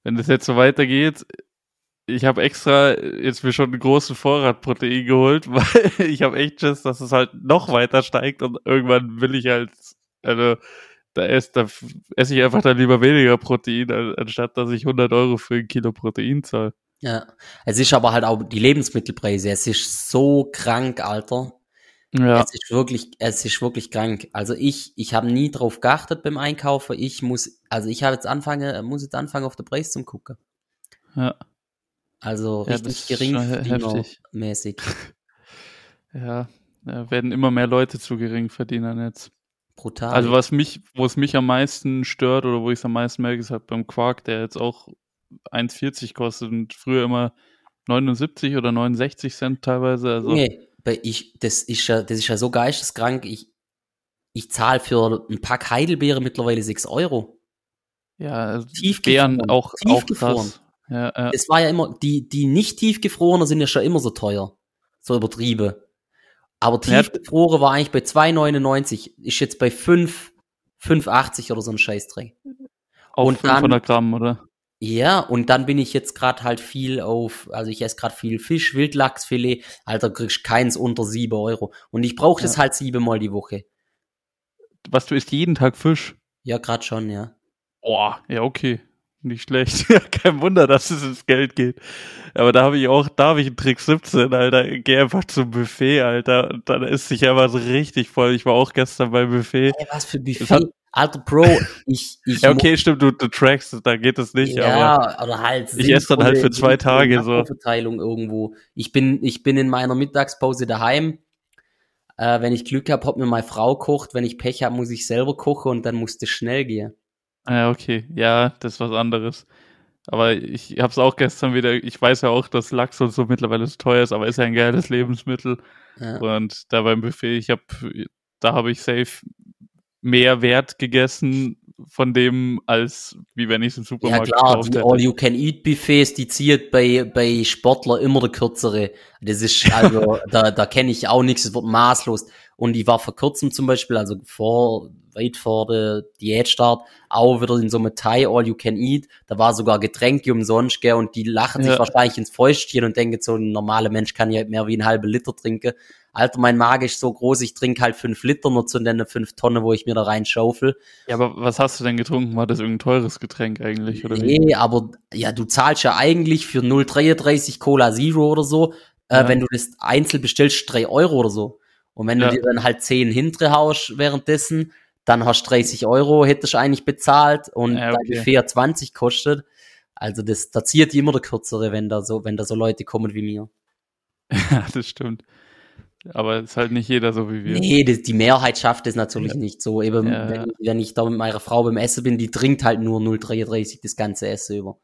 wenn das jetzt so weitergeht, ich habe extra jetzt mir schon einen großen Vorrat Protein geholt, [laughs] weil ich habe echt Schiss, dass es halt noch weiter steigt und irgendwann will ich halt, also da esse, da esse ich einfach dann lieber weniger Protein, an- anstatt dass ich 100 Euro für ein Kilo Protein zahle. Ja. Es ist aber halt auch die Lebensmittelpreise, es ist so krank, Alter. Ja, Es ist wirklich, es ist wirklich krank. Also ich, ich habe nie drauf geachtet beim Einkaufen. Ich muss, also ich habe jetzt anfangen, muss jetzt anfangen auf den Preis zum gucken. ja, Also Ja, richtig das ist schon he- heftig. mäßig. [laughs] ja, da werden immer mehr Leute zu Geringverdienern jetzt. Brutal. Also was mich, wo es mich am meisten stört oder wo ich es am meisten merke, ist halt beim Quark, der jetzt auch 1,40 kostet und früher immer 79 oder 69 Cent teilweise. Also nee, ich, das ist ja, das ist ja so geisteskrank. Ich, ich zahle für ein Pack Heidelbeere mittlerweile 6 Euro. ja, also Tiefgefroren. Beeren auch, auch Tiefgefroren. krass. Ja, ja, Es war ja immer, die, die nicht tiefgefrorenen sind ja schon immer so teuer. So übertrieben. Aber Ja. tiefgefroren war eigentlich bei 2,99. Ist jetzt bei 5, 5,80 oder so ein Scheißdreck. auch und dann- 500 Gramm, oder? Ja, und dann bin ich jetzt gerade halt viel auf, also ich esse gerade viel Fisch, Wildlachsfilet, Alter, kriegst keins unter 7 Euro. Und ich brauche das Ja. halt siebenmal die Woche. Was, du isst jeden Tag Fisch? Ja, gerade schon, ja. Boah, ja, okay. Nicht schlecht. [laughs] Ja, kein Wunder, dass es ins Geld geht. Aber da habe ich auch, da habe ich einen Trick 17, Alter. Geh einfach zum Buffet, Alter. Und dann ist sich einfach so richtig voll. Ich war auch gestern beim Buffet. Ey, was für Buffet. Alter, Bro, ich, ich Ja, okay, stimmt, du, du trackst, da geht es nicht, aber ja, oder halt. ich esse dann halt für zwei Tage so. Verteilung irgendwo. Ich bin, ich bin in meiner Mittagspause daheim. Äh, wenn ich Glück habe, hat mir meine Frau kocht. Wenn ich Pech habe, muss ich selber kochen und dann muss das schnell gehen. Ja, okay. Ja, das ist was anderes. Aber ich habe es auch gestern wieder, ich weiß ja auch, dass Lachs und so mittlerweile so teuer ist, aber ist ja ein geiles Lebensmittel. Ja. Und da beim Buffet, ich habe, da habe ich safe mehr Wert gegessen von dem, als wie wenn ich es im Ja Supermarkt klar, gekauft die. All-You-Can-Eat-Buffets, die zieht bei, bei Sportler immer der kürzere. Das ist, also, [laughs] da, da kenne ich auch nichts, es wird maßlos. Und ich war vor kurzem zum Beispiel, also vor, weit vor der Diätstart, auch wieder in so einem Thai All-You-Can-Eat. Da war sogar Getränke umsonst, gell, und die lachen sich Ja. wahrscheinlich ins Fäustchen und denken, so ein normaler Mensch kann ja mehr wie einen halben Liter trinken. Alter, mein Magen ist so groß, ich trinke halt fünf Liter nur zu den fünf Tonnen, wo ich mir da reinschaufel. Ja, aber was hast du denn getrunken? War das irgendein teures Getränk eigentlich? Oder wie? Nee, aber ja, du zahlst ja eigentlich für 0,33 Cola Zero oder so, äh, Ja. wenn du das einzeln bestellst, 3 Euro oder so. Und wenn Ja. du dir dann halt 10 hintere haust währenddessen, dann hast du 30 Euro, hättest du eigentlich bezahlt und Ja, dein okay. Buffet hat 20 kostet. Also das, da zieht immer der Kürzere, wenn da so, wenn da so Leute kommen wie mir. [laughs] Ja, das stimmt. Aber ist halt nicht jeder so wie wir. Nee, das, die Mehrheit schafft es natürlich Ja. nicht so. Eben, Ja, wenn, wenn ich da mit meiner Frau beim Essen bin, die trinkt halt nur 0,33 das ganze Essen über.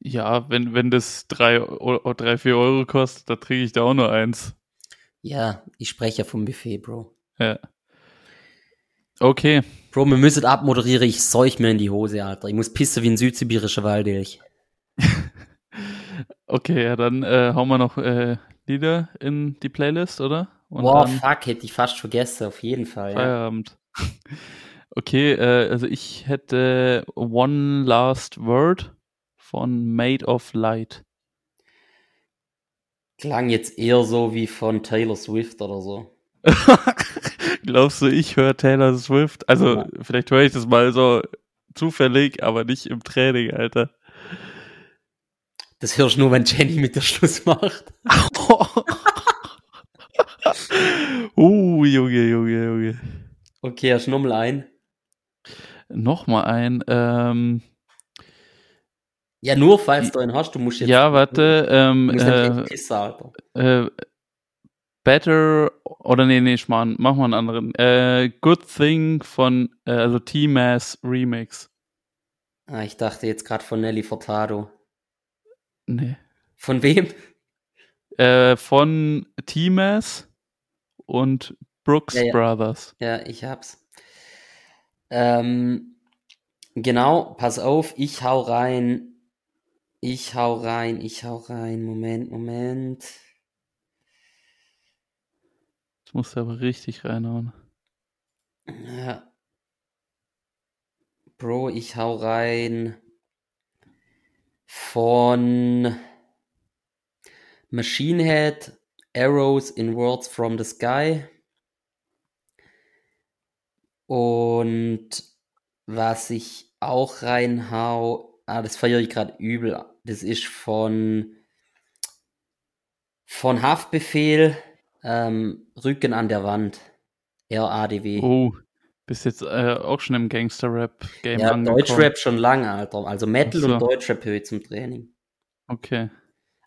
Ja, wenn, wenn das drei, O- drei, vier Euro kostet, da trinke ich da auch nur eins. Ja, ich spreche ja vom Buffet, Bro. Ja. Okay. Bro, wir müssen abmoderieren, ich seuch mir in die Hose, Alter. Ich muss pissen wie ein südsibirischer Waldelch. [laughs] Okay, ja, dann äh, hauen wir noch äh, Lieder in die Playlist, oder? Und dann fuck, hätte ich fast vergessen, auf jeden Fall. Ja. Feierabend. [laughs] Okay, äh, also ich hätte One Last Word von Made of Light. Klang jetzt eher so wie von Taylor Swift oder so. [laughs] Glaubst du, ich höre Taylor Swift? Also, Ja. vielleicht höre ich das mal so zufällig, aber nicht im Training, Alter. Das hörst du nur, wenn Jenny mit der Schluss macht. [laughs] uh, Junge, Junge, Junge. Okay, hast du nochmal ein? Nochmal ein. Ähm, Ja, nur falls du einen hast, du musst jetzt. ja, warte. Ähm, äh, pissen, Alter. äh, better oder nee, nee, Schmarrn, mach mal einen anderen. Äh, Good Thing von, äh, also T-Mass Remix. Ah, ich dachte jetzt gerade von Nelly Furtado. Nee. Von wem? Äh, von T-Mass und Brooks Ja, ja. Brothers. Ja, ich hab's. Ähm, genau, pass auf, ich hau rein. Ich hau rein, ich hau rein. Moment, Moment. Das musst du aber richtig reinhauen. Ja. Bro, ich hau rein von Machine Head, Arrows in Words from the Sky. Und was ich auch reinhau, ah, das feiere ich gerade übel. Das ist von von Haftbefehl, ähm, Rücken an der Wand. RADW. Oh, bist jetzt äh, auch schon im Gangster-Rap-Game Ja, angekommen. Deutschrap schon lange, Alter. Also Metal so. und Deutschrap höre ich zum Training. Okay.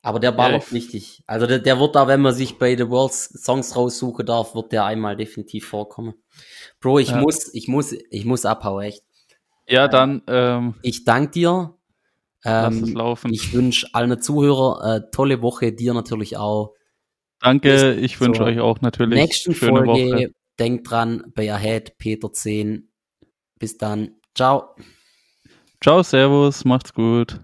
Aber der ballert ich- richtig. Also der, der wird da, wenn man sich bei The Worlds Songs raussuchen darf, wird der einmal definitiv vorkommen. Bro, ich Ja. muss, ich muss, ich muss abhauen, echt. Ja, dann ähm, Ich danke dir. lass es Ähm, laufen. ich wünsche allen Zuhörer äh, tolle Woche, dir natürlich auch. Danke, ich wünsche euch auch natürlich Nächsten schöne Folge, Woche. Denkt dran, bei Ahead, Peter 10. Bis dann. Ciao. Ciao, Servus, macht's gut.